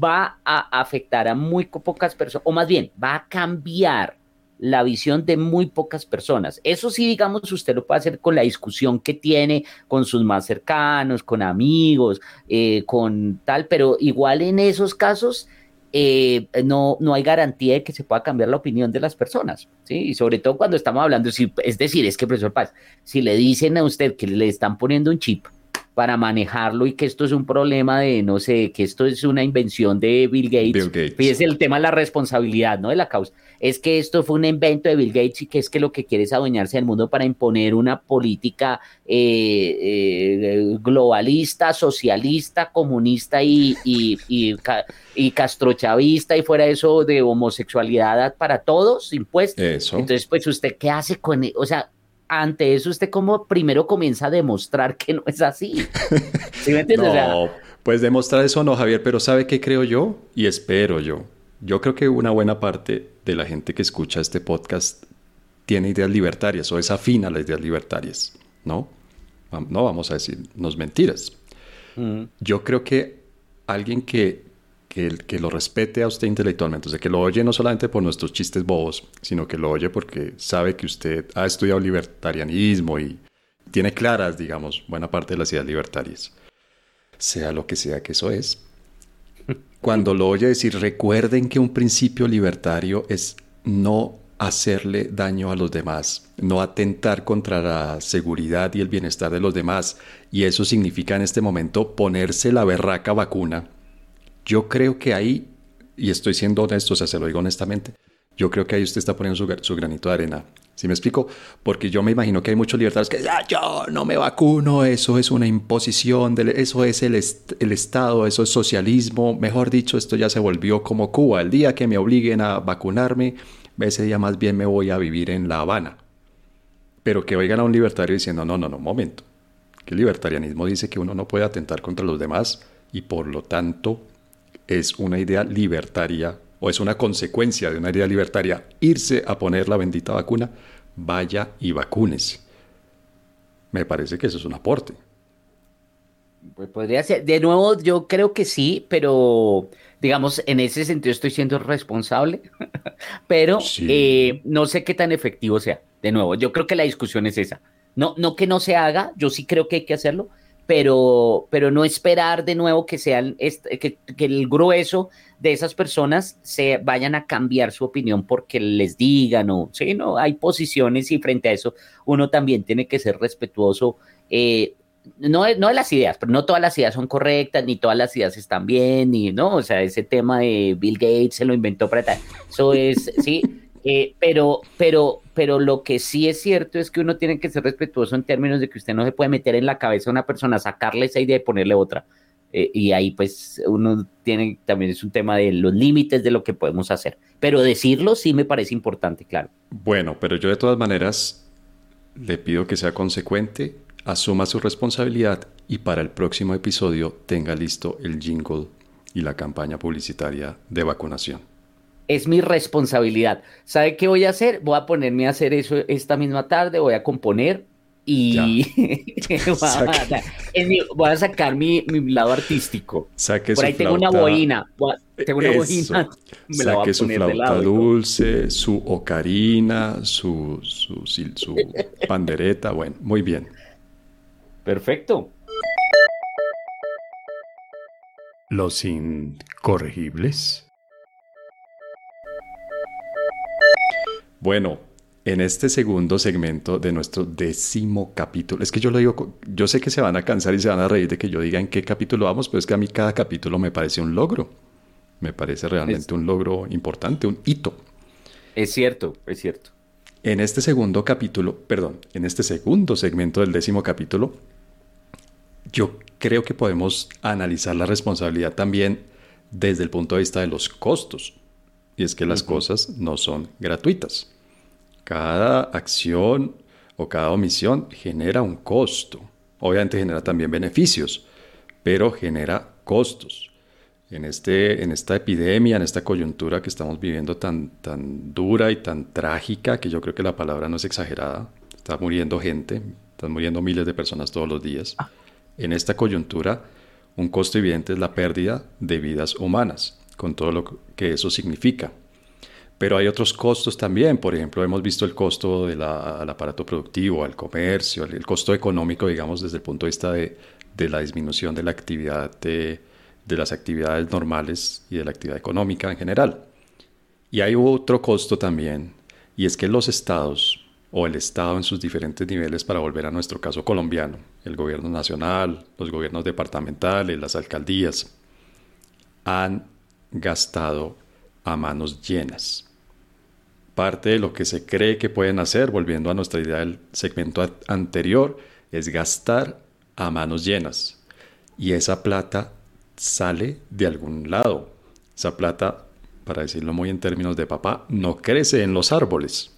va a afectar a muy pocas personas, o más bien, va a cambiar la visión de muy pocas personas. Eso sí, digamos, usted lo puede hacer con la discusión que tiene con sus más cercanos, con amigos, eh, con tal, pero igual en esos casos eh, no, no hay garantía de que se pueda cambiar la opinión de las personas, ¿sí? Y sobre todo cuando estamos hablando, si, es decir, es que, profesor Paz, si le dicen a usted que le están poniendo un chip, para manejarlo y que esto es un problema de, no sé, que esto es una invención de Bill Gates. Bill Gates. Fíjese el tema de la responsabilidad, ¿no? De la causa. Es que esto fue un invento de Bill Gates y que es que lo que quiere es adueñarse del mundo para imponer una política eh, eh, globalista, socialista, comunista y, y, y, castrochavista y fuera eso de homosexualidad para todos impuestos. Eso. Entonces, pues, ¿usted qué hace con, e-? o sea, ante eso usted como primero comienza a demostrar que no es así. ¿Sí me entiendes? no, pues demostrar eso no, Javier, pero ¿sabe qué creo yo? Y espero yo. Yo creo que una buena parte de la gente que escucha este podcast tiene ideas libertarias o es afín a las ideas libertarias, ¿no? No vamos a decirnos mentiras. Mm. Yo creo que alguien que, que, lo respete a usted intelectualmente, o sea, que lo oye no solamente por nuestros chistes bobos, sino que lo oye porque sabe que usted ha estudiado libertarianismo y tiene claras, digamos, buena parte de las ideas libertarias, sea lo que sea que eso es. Cuando lo oye decir, recuerden que un principio libertario es no hacerle daño a los demás, no atentar contra la seguridad y el bienestar de los demás. Y eso significa en este momento ponerse la berraca vacuna. Yo creo que ahí, y estoy siendo honesto, o sea, se lo digo honestamente, yo creo que ahí usted está poniendo su, granito de arena. ¿Sí me explico? Porque yo me imagino que hay muchos libertarios que ah, yo no me vacuno, eso es una imposición, eso es el, el Estado, eso es socialismo. Mejor dicho, esto ya se volvió como Cuba. El día que me obliguen a vacunarme, ese día más bien me voy a vivir en La Habana. Pero que oigan a un libertario diciendo, no, no, no, momento. Que el libertarianismo dice que uno no puede atentar contra los demás y por lo tanto es una idea libertaria o es una consecuencia de una idea libertaria irse a poner la bendita vacuna, vaya y vacúnese. Me parece que eso es un aporte. Pues podría ser. De nuevo, yo creo que sí, pero digamos, en ese sentido estoy siendo responsable, pero eh, no sé qué tan efectivo sea. De nuevo, yo creo que la discusión es esa. No, no que no se haga, yo sí creo que hay que hacerlo, pero, pero no esperar de nuevo que sean que, que, el grueso de esas personas se vayan a cambiar su opinión porque les digan o sí, no, hay posiciones y frente a eso uno también tiene que ser respetuoso. Eh, no, no de las ideas, pero no todas las ideas son correctas, ni todas las ideas están bien, ni, ¿no? O sea, ese tema de Bill Gates se lo inventó para tal. Eso es, sí, eh, pero, pero, pero lo que sí es cierto es que uno tiene que ser respetuoso en términos de que usted no se puede meter en la cabeza a una persona, sacarle esa idea y ponerle otra. Eh, y ahí pues uno tiene, también es un tema de los límites de lo que podemos hacer. Pero decirlo sí me parece importante, claro. Bueno, pero yo de todas maneras le pido que sea consecuente asuma su responsabilidad y para el próximo episodio tenga listo el jingle y la campaña publicitaria de vacunación. Es mi responsabilidad. ¿Sabe qué voy a hacer? Voy a ponerme a hacer eso esta misma tarde, voy a componer y voy, a, sacar mi, lado artístico. Por ahí tengo una boina. Tengo una boina. Saque su flauta dulce, su ocarina, su, su, su pandereta. Bueno, muy bien. Perfecto. Los incorregibles. Bueno, en este segundo segmento de nuestro décimo capítulo, es que yo lo digo, yo sé que se van a cansar y se van a reír de que yo diga en qué capítulo vamos, pero es que a mí cada capítulo me parece un logro. Me parece realmente un logro importante, un hito. Es cierto, es cierto. En este segundo capítulo, perdón, en este segundo segmento del décimo capítulo, yo creo que podemos analizar la responsabilidad también desde el punto de vista de los costos. Y es que las cosas no son gratuitas. Cada acción o cada omisión genera un costo. Obviamente genera también beneficios, pero genera costos. En, este, en esta epidemia, en esta coyuntura que estamos viviendo tan, tan dura y tan trágica, que yo creo que la palabra no es exagerada, está muriendo gente, están muriendo miles de personas todos los días. Ah. En esta coyuntura, un costo evidente es la pérdida de vidas humanas, con todo lo que eso significa. Pero hay otros costos también, por ejemplo, hemos visto el costo del aparato productivo, al comercio, el, costo económico, digamos, desde el punto de vista de, la disminución de la actividad de, de las actividades normales y de la actividad económica en general. Y hay otro costo también, y es que los estados o el Estado en sus diferentes niveles para volver a nuestro caso colombiano, el gobierno nacional, los gobiernos departamentales, las alcaldías, han gastado a manos llenas. Parte de lo que se cree que pueden hacer, volviendo a nuestra idea del segmento anterior, es gastar a manos llenas. Y esa plata sale de algún lado. Esa plata, para decirlo muy en términos de papá, no crece en los árboles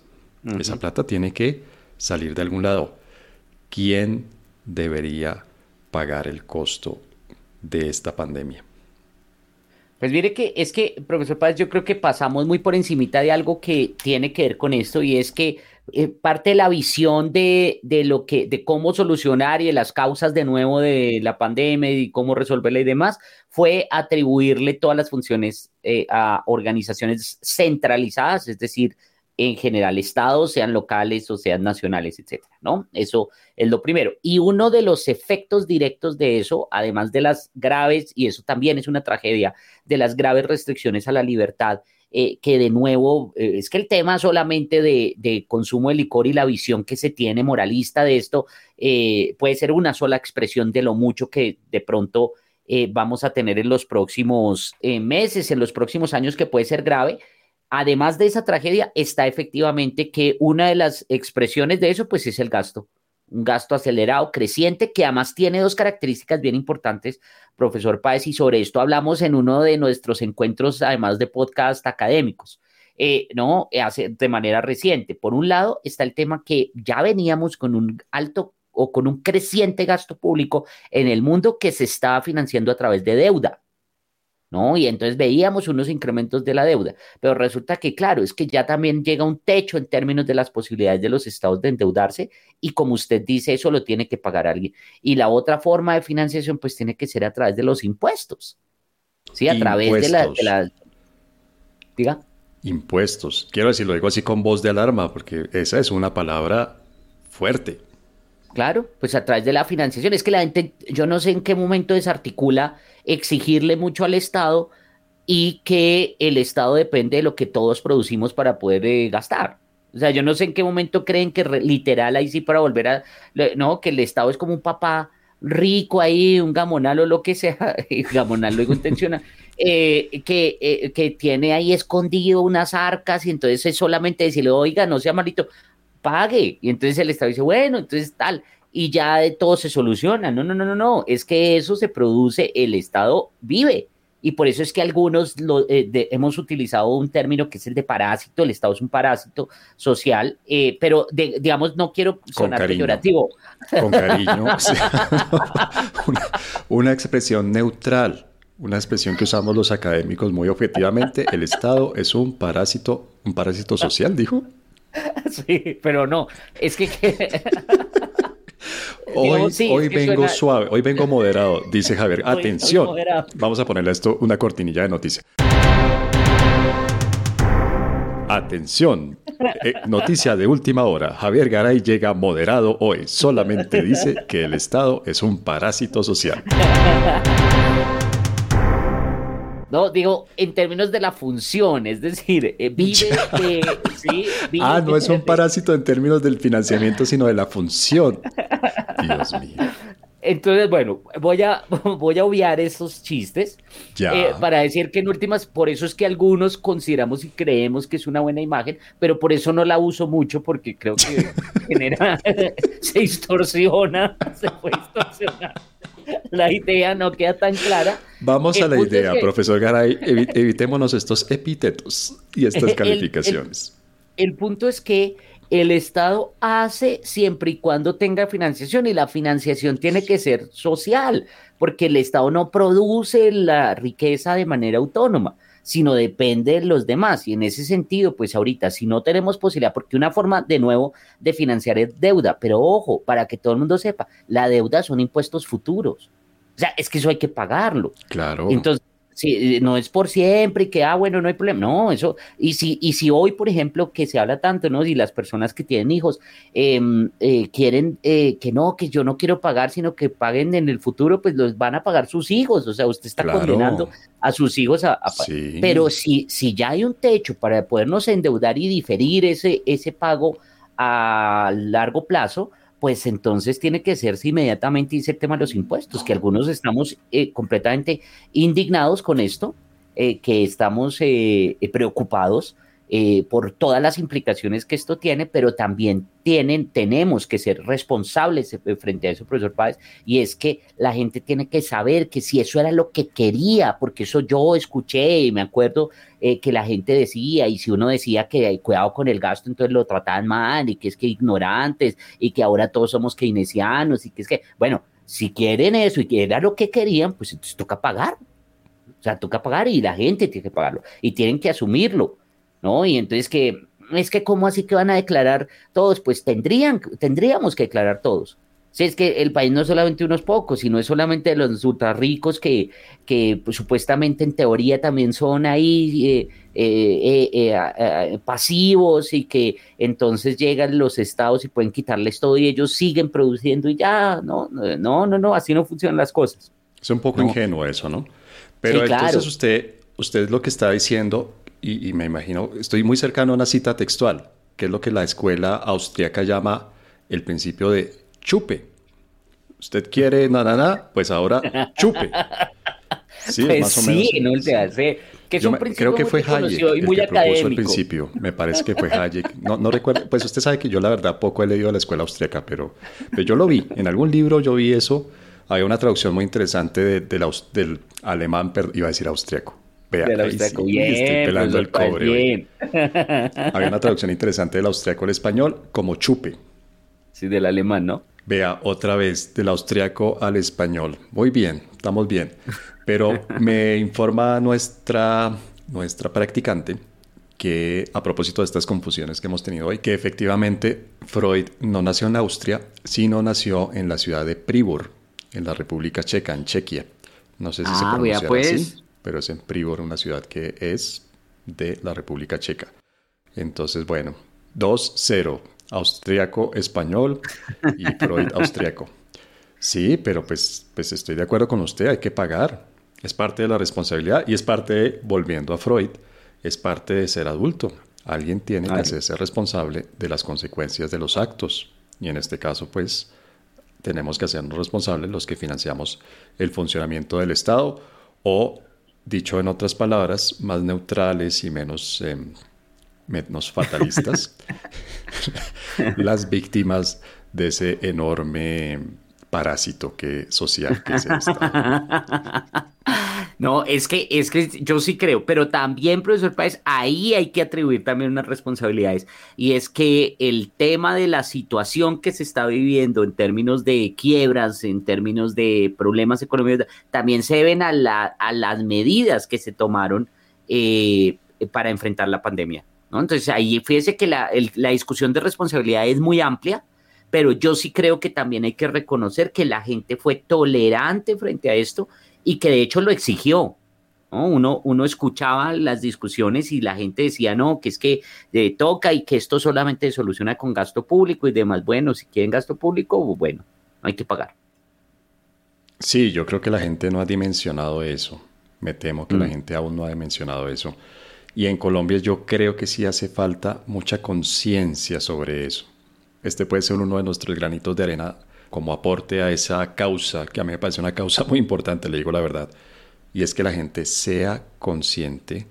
esa plata tiene que salir de algún lado. ¿Quién debería pagar el costo de esta pandemia? Pues mire que es que, profesor Páez, yo creo que pasamos muy por encimita de algo que tiene que ver con esto y es que eh, parte de la visión de, de, lo que, de cómo solucionar y de las causas de nuevo de la pandemia y cómo resolverla y demás, fue atribuirle todas las funciones eh, a organizaciones centralizadas, es decir, en general estados, sean locales o sean nacionales, etcétera, ¿no? Eso es lo primero. Y uno de los efectos directos de eso, además de las graves, y eso también es una tragedia, de las graves restricciones a la libertad, eh, que de nuevo, eh, es que el tema solamente de, consumo de licor y la visión que se tiene moralista de esto eh, puede ser una sola expresión de lo mucho que de pronto vamos a tener en los próximos meses, en los próximos años, que puede ser grave además de esa tragedia, está efectivamente que una de las expresiones de eso, pues es el gasto. Un gasto acelerado, creciente, que además tiene dos características bien importantes, profesor Páez, y sobre esto hablamos en uno de nuestros encuentros, además de podcast académicos. Eh, ¿no? Hace, de manera reciente. Por un lado está el tema que ya veníamos con un alto o con un creciente gasto público en el mundo que se estaba financiando a través de deuda. ¿No? Y entonces veíamos unos incrementos de la deuda, pero resulta que, claro, es que ya también llega un techo en términos de las posibilidades de los estados de endeudarse y como usted dice, eso lo tiene que pagar alguien. Y la otra forma de financiación, pues tiene que ser a través de los impuestos, ¿sí? A través de la, de la... Diga. Impuestos. Quiero decir, lo digo así con voz de alarma, porque esa es una palabra fuerte. Claro, pues a través de la financiación. Es que la gente, yo no sé en qué momento desarticula exigirle mucho al Estado y que el Estado depende de lo que todos producimos para poder eh, gastar. O sea, yo no sé en qué momento creen que literal ahí sí para volver a, no, que el Estado es como un papá rico ahí, un gamonal o lo que sea, gamonal luego intenciona, eh, que, eh, que tiene ahí escondido unas arcas y entonces es solamente decirle, oiga, no sea malito, pague. Y entonces el Estado dice, bueno, entonces tal, y ya de todo se soluciona. No, no, no, no, no, es que eso se produce, el Estado vive. Y por eso es que algunos lo, eh, hemos utilizado un término que es el de parásito, el Estado es un parásito social, eh, pero digamos, no quiero sonar peyorativo. Con cariño. una, una expresión neutral una expresión que usamos los académicos muy objetivamente, el Estado es un parásito, un parásito social, dijo. Sí, pero no, es que... hoy, vengo suave, hoy vengo moderado, dice Javier. Atención, vamos a ponerle esto una cortinilla de noticia. Atención, eh, noticia de última hora. Javier Garay llega moderado hoy. Solamente dice que el Estado es un parásito social. No, digo, en términos de la función, es decir, eh, vive de... ¿sí? ah, no es un parásito en términos del financiamiento, sino de la función. Dios mío. Entonces, bueno, voy a, voy a obviar esos chistes eh, para decir que en últimas, por eso es que algunos consideramos y creemos que es una buena imagen, pero por eso no la uso mucho porque creo que genera, se distorsiona, se puede distorsionar la idea no queda tan clara. Vamos a la idea, profesor Garay. evitémonos estos epítetos y estas calificaciones. El, punto es que el Estado hace siempre y cuando tenga financiación y la financiación tiene que ser social, porque el Estado no produce la riqueza de manera autónoma sino depende de los demás. Y en ese sentido, pues ahorita, si no tenemos posibilidad, porque una forma de nuevo de financiar es deuda, pero ojo, para que todo el mundo sepa, la deuda son impuestos futuros. O sea, es que eso hay que pagarlo. Claro. Entonces, Sí, no es por siempre y que, ah, bueno, no hay problema. No, eso, y si, y si hoy, por ejemplo, que se habla tanto, ¿no? Si las personas que tienen hijos em, eh, quieren eh, que no, que yo no quiero pagar, sino que paguen en el futuro, pues los van a pagar sus hijos. O sea, usted está condenando a sus hijos a, Pero si, si ya hay un techo para podernos endeudar y diferir ese, ese pago a largo plazo, pues entonces tiene que hacerse inmediatamente ese tema de los impuestos, que algunos estamos eh, completamente indignados con esto, eh, que estamos eh, preocupados eh, por todas las implicaciones que esto tiene, pero también tienen, tenemos que ser responsables frente a eso, profesor Páez, y es que la gente tiene que saber que si eso era lo que quería, porque eso yo escuché y me acuerdo eh, que la gente decía, y si uno decía que cuidado con el gasto, entonces lo trataban mal, y que es que ignorantes, y que ahora todos somos keynesianos, y que es que, bueno, si quieren eso y que era lo que querían, pues entonces toca pagar. O sea, toca pagar y la gente tiene que pagarlo, y tienen que asumirlo ¿no? Y entonces que, es que ¿cómo así que van a declarar todos? Pues tendrían, tendríamos que declarar todos. Si es que el país no es solamente unos pocos, sino es solamente los ultra ricos que, que pues, supuestamente en teoría también son ahí eh, eh, eh, pasivos y que entonces llegan los estados y pueden quitarles todo y ellos siguen produciendo y ya, no, no, no, no, así no funcionan las cosas. Es un poco ingenuo eso, ¿no? Pero entonces usted, usted lo que está diciendo y, me imagino, estoy muy cercano a una cita textual, que es lo que la escuela austríaca llama el principio de chupe. Usted quiere nada, pues ahora chupe. Sí, pues más o menos. Sí, no se hace. Que es un creo que fue Hayek el que propuso el principio. Me parece que fue Hayek. No, no recuerdo. Pues usted sabe que yo la verdad poco he leído a la escuela austríaca, pero, pero yo lo vi. En algún libro yo vi eso. Había una traducción muy interesante de, del alemán, iba a decir austriaco, estoy pelando el cobre. Había una traducción interesante del austriaco al español como chupe. Sí, del alemán, ¿no? Vea, otra vez, del austriaco al español. Muy bien, estamos bien. Pero me informa nuestra, nuestra practicante que a propósito de estas confusiones que hemos tenido hoy, que efectivamente Freud no nació en Austria, sino nació en la ciudad de Pribor, en la República Checa, en Chequia. No sé si se ah, pronuncia pues, así pero es en Pribor, una ciudad que es de la República Checa. Entonces, bueno, 2-0, austriaco, español y Freud austriaco. Sí, pero pues, pues estoy de acuerdo con usted, hay que pagar. Es parte de la responsabilidad y es parte de, volviendo a Freud, es parte de ser adulto. Alguien tiene que hacerse responsable de las consecuencias de los actos. Y en este caso, pues, tenemos que hacernos responsables los que financiamos el funcionamiento del Estado o Dicho en otras palabras, más neutrales y menos, em, menos fatalistas, las víctimas de ese enorme parásito que, social que es el No, es que, es que yo sí creo, pero también, profesor Páez, ahí hay que atribuir también unas responsabilidades. Y es que el tema de la situación que se está viviendo en términos de quiebras, en términos de problemas económicos, también se deben a, las medidas que se tomaron eh, para enfrentar la pandemia. ¿no? Entonces, ahí fíjese que la, la discusión de responsabilidad es muy amplia pero yo sí creo que también hay que reconocer que la gente fue tolerante frente a esto y que de hecho lo exigió. Uno, uno escuchaba las discusiones y la gente decía, no, que es que eh, toca y que esto solamente se soluciona con gasto público y demás. Bueno, si quieren gasto público, bueno, no hay que pagar. Sí, yo creo que la gente no ha dimensionado eso. Me temo que la mm. gente aún no ha dimensionado eso. Y en Colombia yo creo que sí hace falta mucha conciencia sobre eso. Este puede ser uno de nuestros granitos de arena como aporte a esa causa, que a mí me parece una causa muy importante, le digo la verdad, y es que la gente sea consciente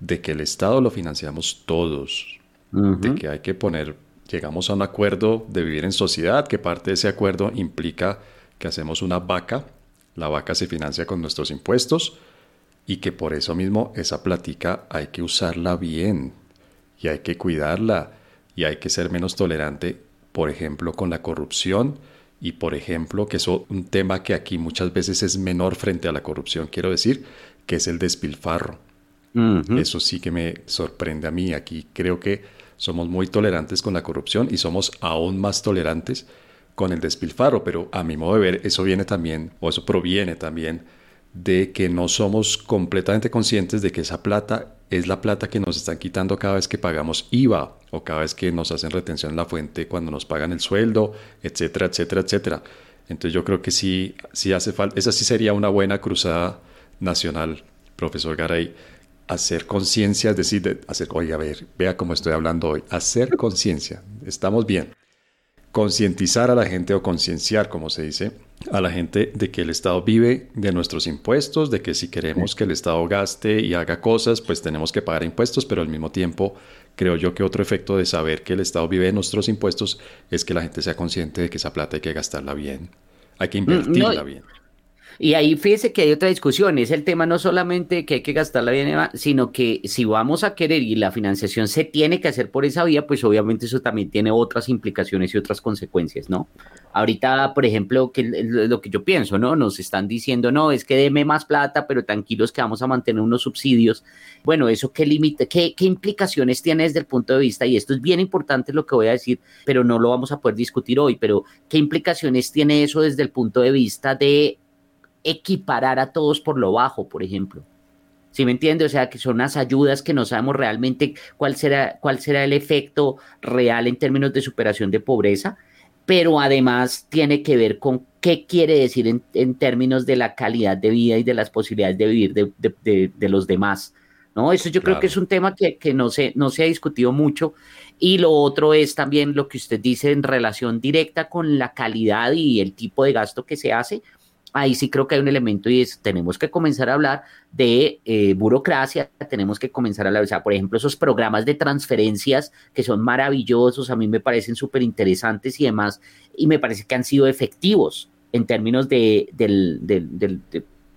de que el Estado lo financiamos todos, de que hay que poner, llegamos a un acuerdo de vivir en sociedad, que parte de ese acuerdo implica que hacemos una vaca, la vaca se financia con nuestros impuestos y que por eso mismo esa platica hay que usarla bien y hay que cuidarla y hay que ser menos tolerante, por ejemplo, con la corrupción y, por ejemplo, que es un tema que aquí muchas veces es menor frente a la corrupción, quiero decir, que es el despilfarro. Eso sí que me sorprende a mí. Aquí creo que somos muy tolerantes con la corrupción y somos aún más tolerantes con el despilfarro, pero a mi modo de ver eso viene también, o eso proviene también de que no somos completamente conscientes de que esa plata es la plata que nos están quitando cada vez que pagamos IVA o cada vez que nos hacen retención en la fuente cuando nos pagan el sueldo, etcétera, etcétera, etcétera. Entonces yo creo que sí, sí hace falta, esa sí sería una buena cruzada nacional, profesor Garay, hacer conciencia, es decir, hacer, oiga, a ver, vea cómo estoy hablando hoy, hacer conciencia, estamos bien, concientizar a la gente o concienciar, como se dice, a la gente de que el Estado vive de nuestros impuestos, de que si queremos que el Estado gaste y haga cosas, pues tenemos que pagar impuestos, pero al mismo tiempo creo yo que otro efecto de saber que el Estado vive de nuestros impuestos es que la gente sea consciente de que esa plata hay que gastarla bien, hay que mm, invertirla bien. Y ahí fíjese que hay otra discusión, es el tema no solamente que hay que gastarla bien, sino que si vamos a querer y la financiación se tiene que hacer por esa vía, pues obviamente eso también tiene otras implicaciones y otras consecuencias, ¿no? Ahorita, por ejemplo, que lo que yo pienso, ¿no? Nos están diciendo, no, es que deme más plata, pero tranquilos que vamos a mantener unos subsidios. Bueno, eso qué límite, qué, qué implicaciones tiene desde el punto de vista, y esto es bien importante lo que voy a decir, pero no lo vamos a poder discutir hoy, pero qué implicaciones tiene eso desde el punto de vista de equiparar a todos por lo bajo, por ejemplo. ¿Sí me entiende? O sea, que son unas ayudas que no sabemos realmente cuál será, cuál será el efecto real en términos de superación de pobreza, pero además tiene que ver con qué quiere decir en, términos de la calidad de vida y de las posibilidades de vivir de, los demás. ¿no? Eso yo creo que es un tema que, que, no, se, no se ha discutido mucho. Y lo otro es también lo que usted dice en relación directa con la calidad y el tipo de gasto que se hace ahí sí creo que hay un elemento y es, tenemos que comenzar a hablar de eh, burocracia, tenemos que comenzar a hablar, o sea, por ejemplo, esos programas de transferencias que son maravillosos, a mí me parecen súper interesantes y demás, y me parece que han sido efectivos en términos de,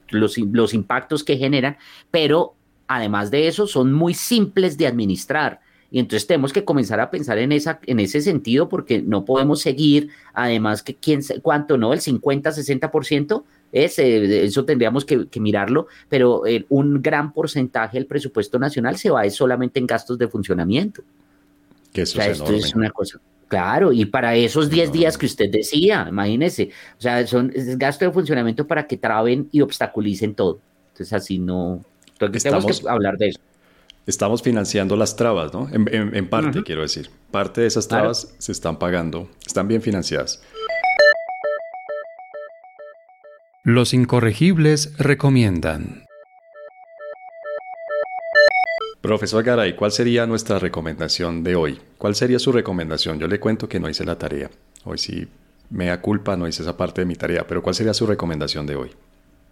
los, los impactos que generan, pero además de eso son muy simples de administrar. Y entonces tenemos que comenzar a pensar en, esa, en ese sentido porque no podemos seguir, además que quién, cuánto, ¿no? El 50, 60%, es, eso tendríamos que, mirarlo, pero eh, un gran porcentaje del presupuesto nacional se va solamente en gastos de funcionamiento. Que eso esto es una cosa. Claro, y para esos 10 días que usted decía, imagínese, o sea, son es gasto de funcionamiento para que traben y obstaculicen todo. Entonces así no, tenemos que hablar de eso estamos financiando las trabas, ¿no? En, parte, quiero decir. Parte de esas trabas se están pagando, están bien financiadas. Los incorregibles recomiendan. Profesor Garay, ¿cuál sería nuestra recomendación de hoy? ¿Cuál sería su recomendación? Yo le cuento que no hice la tarea. Hoy sí me da culpa, no hice esa parte de mi tarea, pero ¿cuál sería su recomendación de hoy?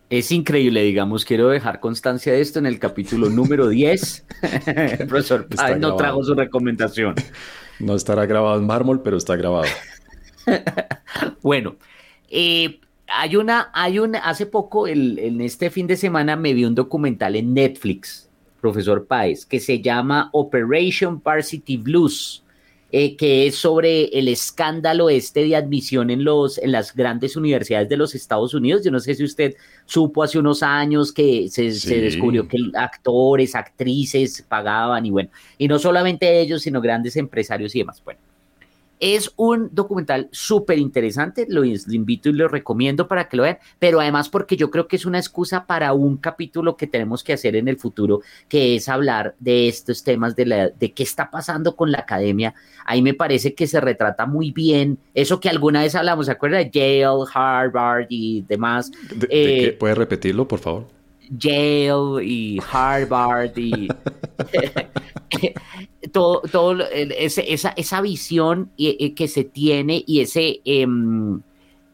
Es increíble, digamos, quiero dejar constancia de esto en el capítulo número 10. el profesor no trajo su recomendación. No estará grabado en mármol, pero está grabado. bueno, eh, hay una, hay una, hace poco, en este fin de semana me vi un documental en Netflix, profesor Páez, que se llama Operation Varsity Blues. Eh, que es sobre el escándalo este de admisión en, los, en las grandes universidades de los Estados Unidos. Yo no sé si usted supo hace unos años que se, se, descubrió que actores, actrices pagaban y bueno, y no solamente ellos, sino grandes empresarios y demás. Bueno, es un documental súper interesante, lo invito y lo recomiendo para que lo vean, pero además porque yo creo que es una excusa para un capítulo que tenemos que hacer en el futuro, que es hablar de estos temas de, la, de qué está pasando con la academia. Ahí me parece que se retrata muy bien eso que alguna vez hablamos, ¿se acuerda? De Yale, Harvard y demás. Eh, ¿Puede repetirlo, por favor? Yale y Harvard y todo, todo esa, esa visión que se tiene y ese em,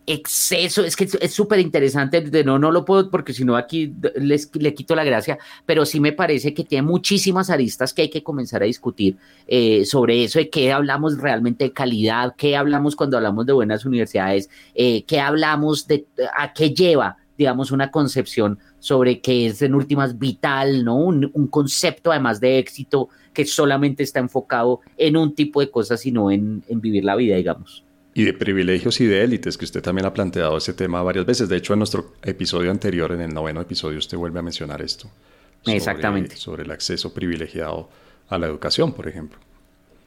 exceso, es que es súper interesante, de no, no lo puedo porque si no aquí les, le quito la gracia, pero sí me parece que tiene muchísimas aristas que hay que comenzar a discutir eh, sobre eso, de qué hablamos realmente de calidad, qué hablamos cuando hablamos de buenas universidades, eh, qué hablamos de a qué lleva digamos, una concepción sobre que es en últimas vital, ¿no? Un, concepto además de éxito que solamente está enfocado en un tipo de cosas y no en, vivir la vida, digamos. Y de privilegios y de élites, que usted también ha planteado ese tema varias veces. De hecho, en nuestro episodio anterior, en el noveno episodio, usted vuelve a mencionar esto. exactamente. Sobre el acceso privilegiado a la educación, por ejemplo.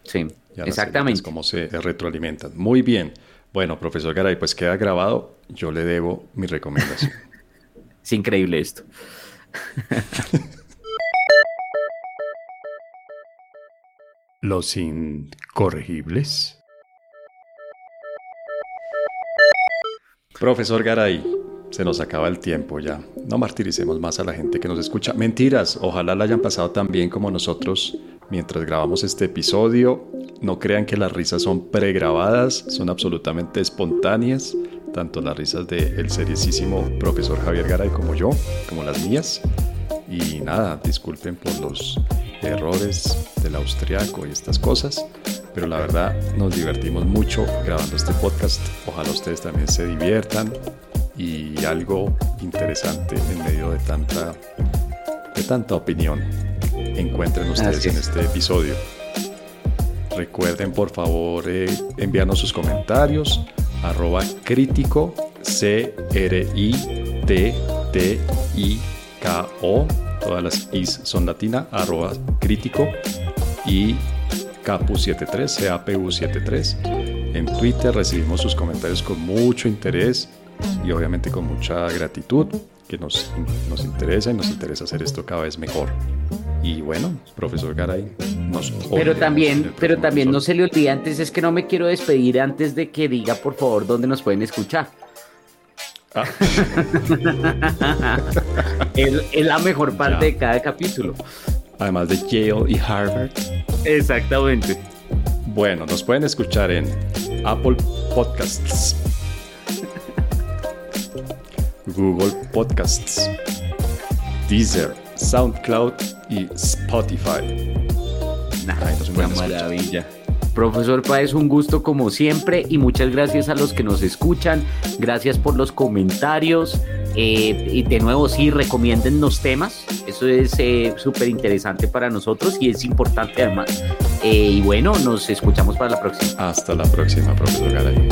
Sí, exactamente. Cómo se retroalimentan. Muy bien. Bueno, profesor Garay, pues queda grabado. Yo le debo mi recomendación. es increíble esto. Los incorregibles. Profesor Garay, se nos acaba el tiempo ya. No martiricemos más a la gente que nos escucha. Mentiras, ojalá la hayan pasado tan bien como nosotros mientras grabamos este episodio. No crean que las risas son pregrabadas, son absolutamente espontáneas. tanto las risas del el seriosísimo profesor Javier Garay como yo, como las mías. Y nada, disculpen por los errores del austriaco y estas cosas, pero la verdad nos divertimos mucho grabando este podcast. Ojalá ustedes también se diviertan y algo interesante en medio de tanta, de tanta opinión encuentren ustedes en este episodio. Recuerden por favor eh, enviarnos sus comentarios arroba crítico C R I T T I K O todas las is son latina arroba crítico y capu73 capu73 en Twitter recibimos sus comentarios con mucho interés y obviamente con mucha gratitud que nos, nos interesa y nos interesa hacer esto cada vez mejor. Y bueno, profesor Garay, nos Pero también, pero también no se le olvide antes, es que no me quiero despedir antes de que diga por favor dónde nos pueden escuchar. Ah. es, la mejor parte de cada capítulo. Además de Yale y Harvard. Exactamente. Bueno, nos pueden escuchar en Apple Podcasts, Google Podcasts, Deezer, SoundCloud y Spotify. una maravilla. Profesor Paez, un gusto como siempre y muchas gracias a los que nos escuchan. Gracias por los comentarios. Eh, y de nuevo, sí, recomienden los temas. Eso es eh, súper interesante para nosotros y es importante además. Eh, y bueno, nos escuchamos para la próxima. Hasta la próxima, profesor Garay.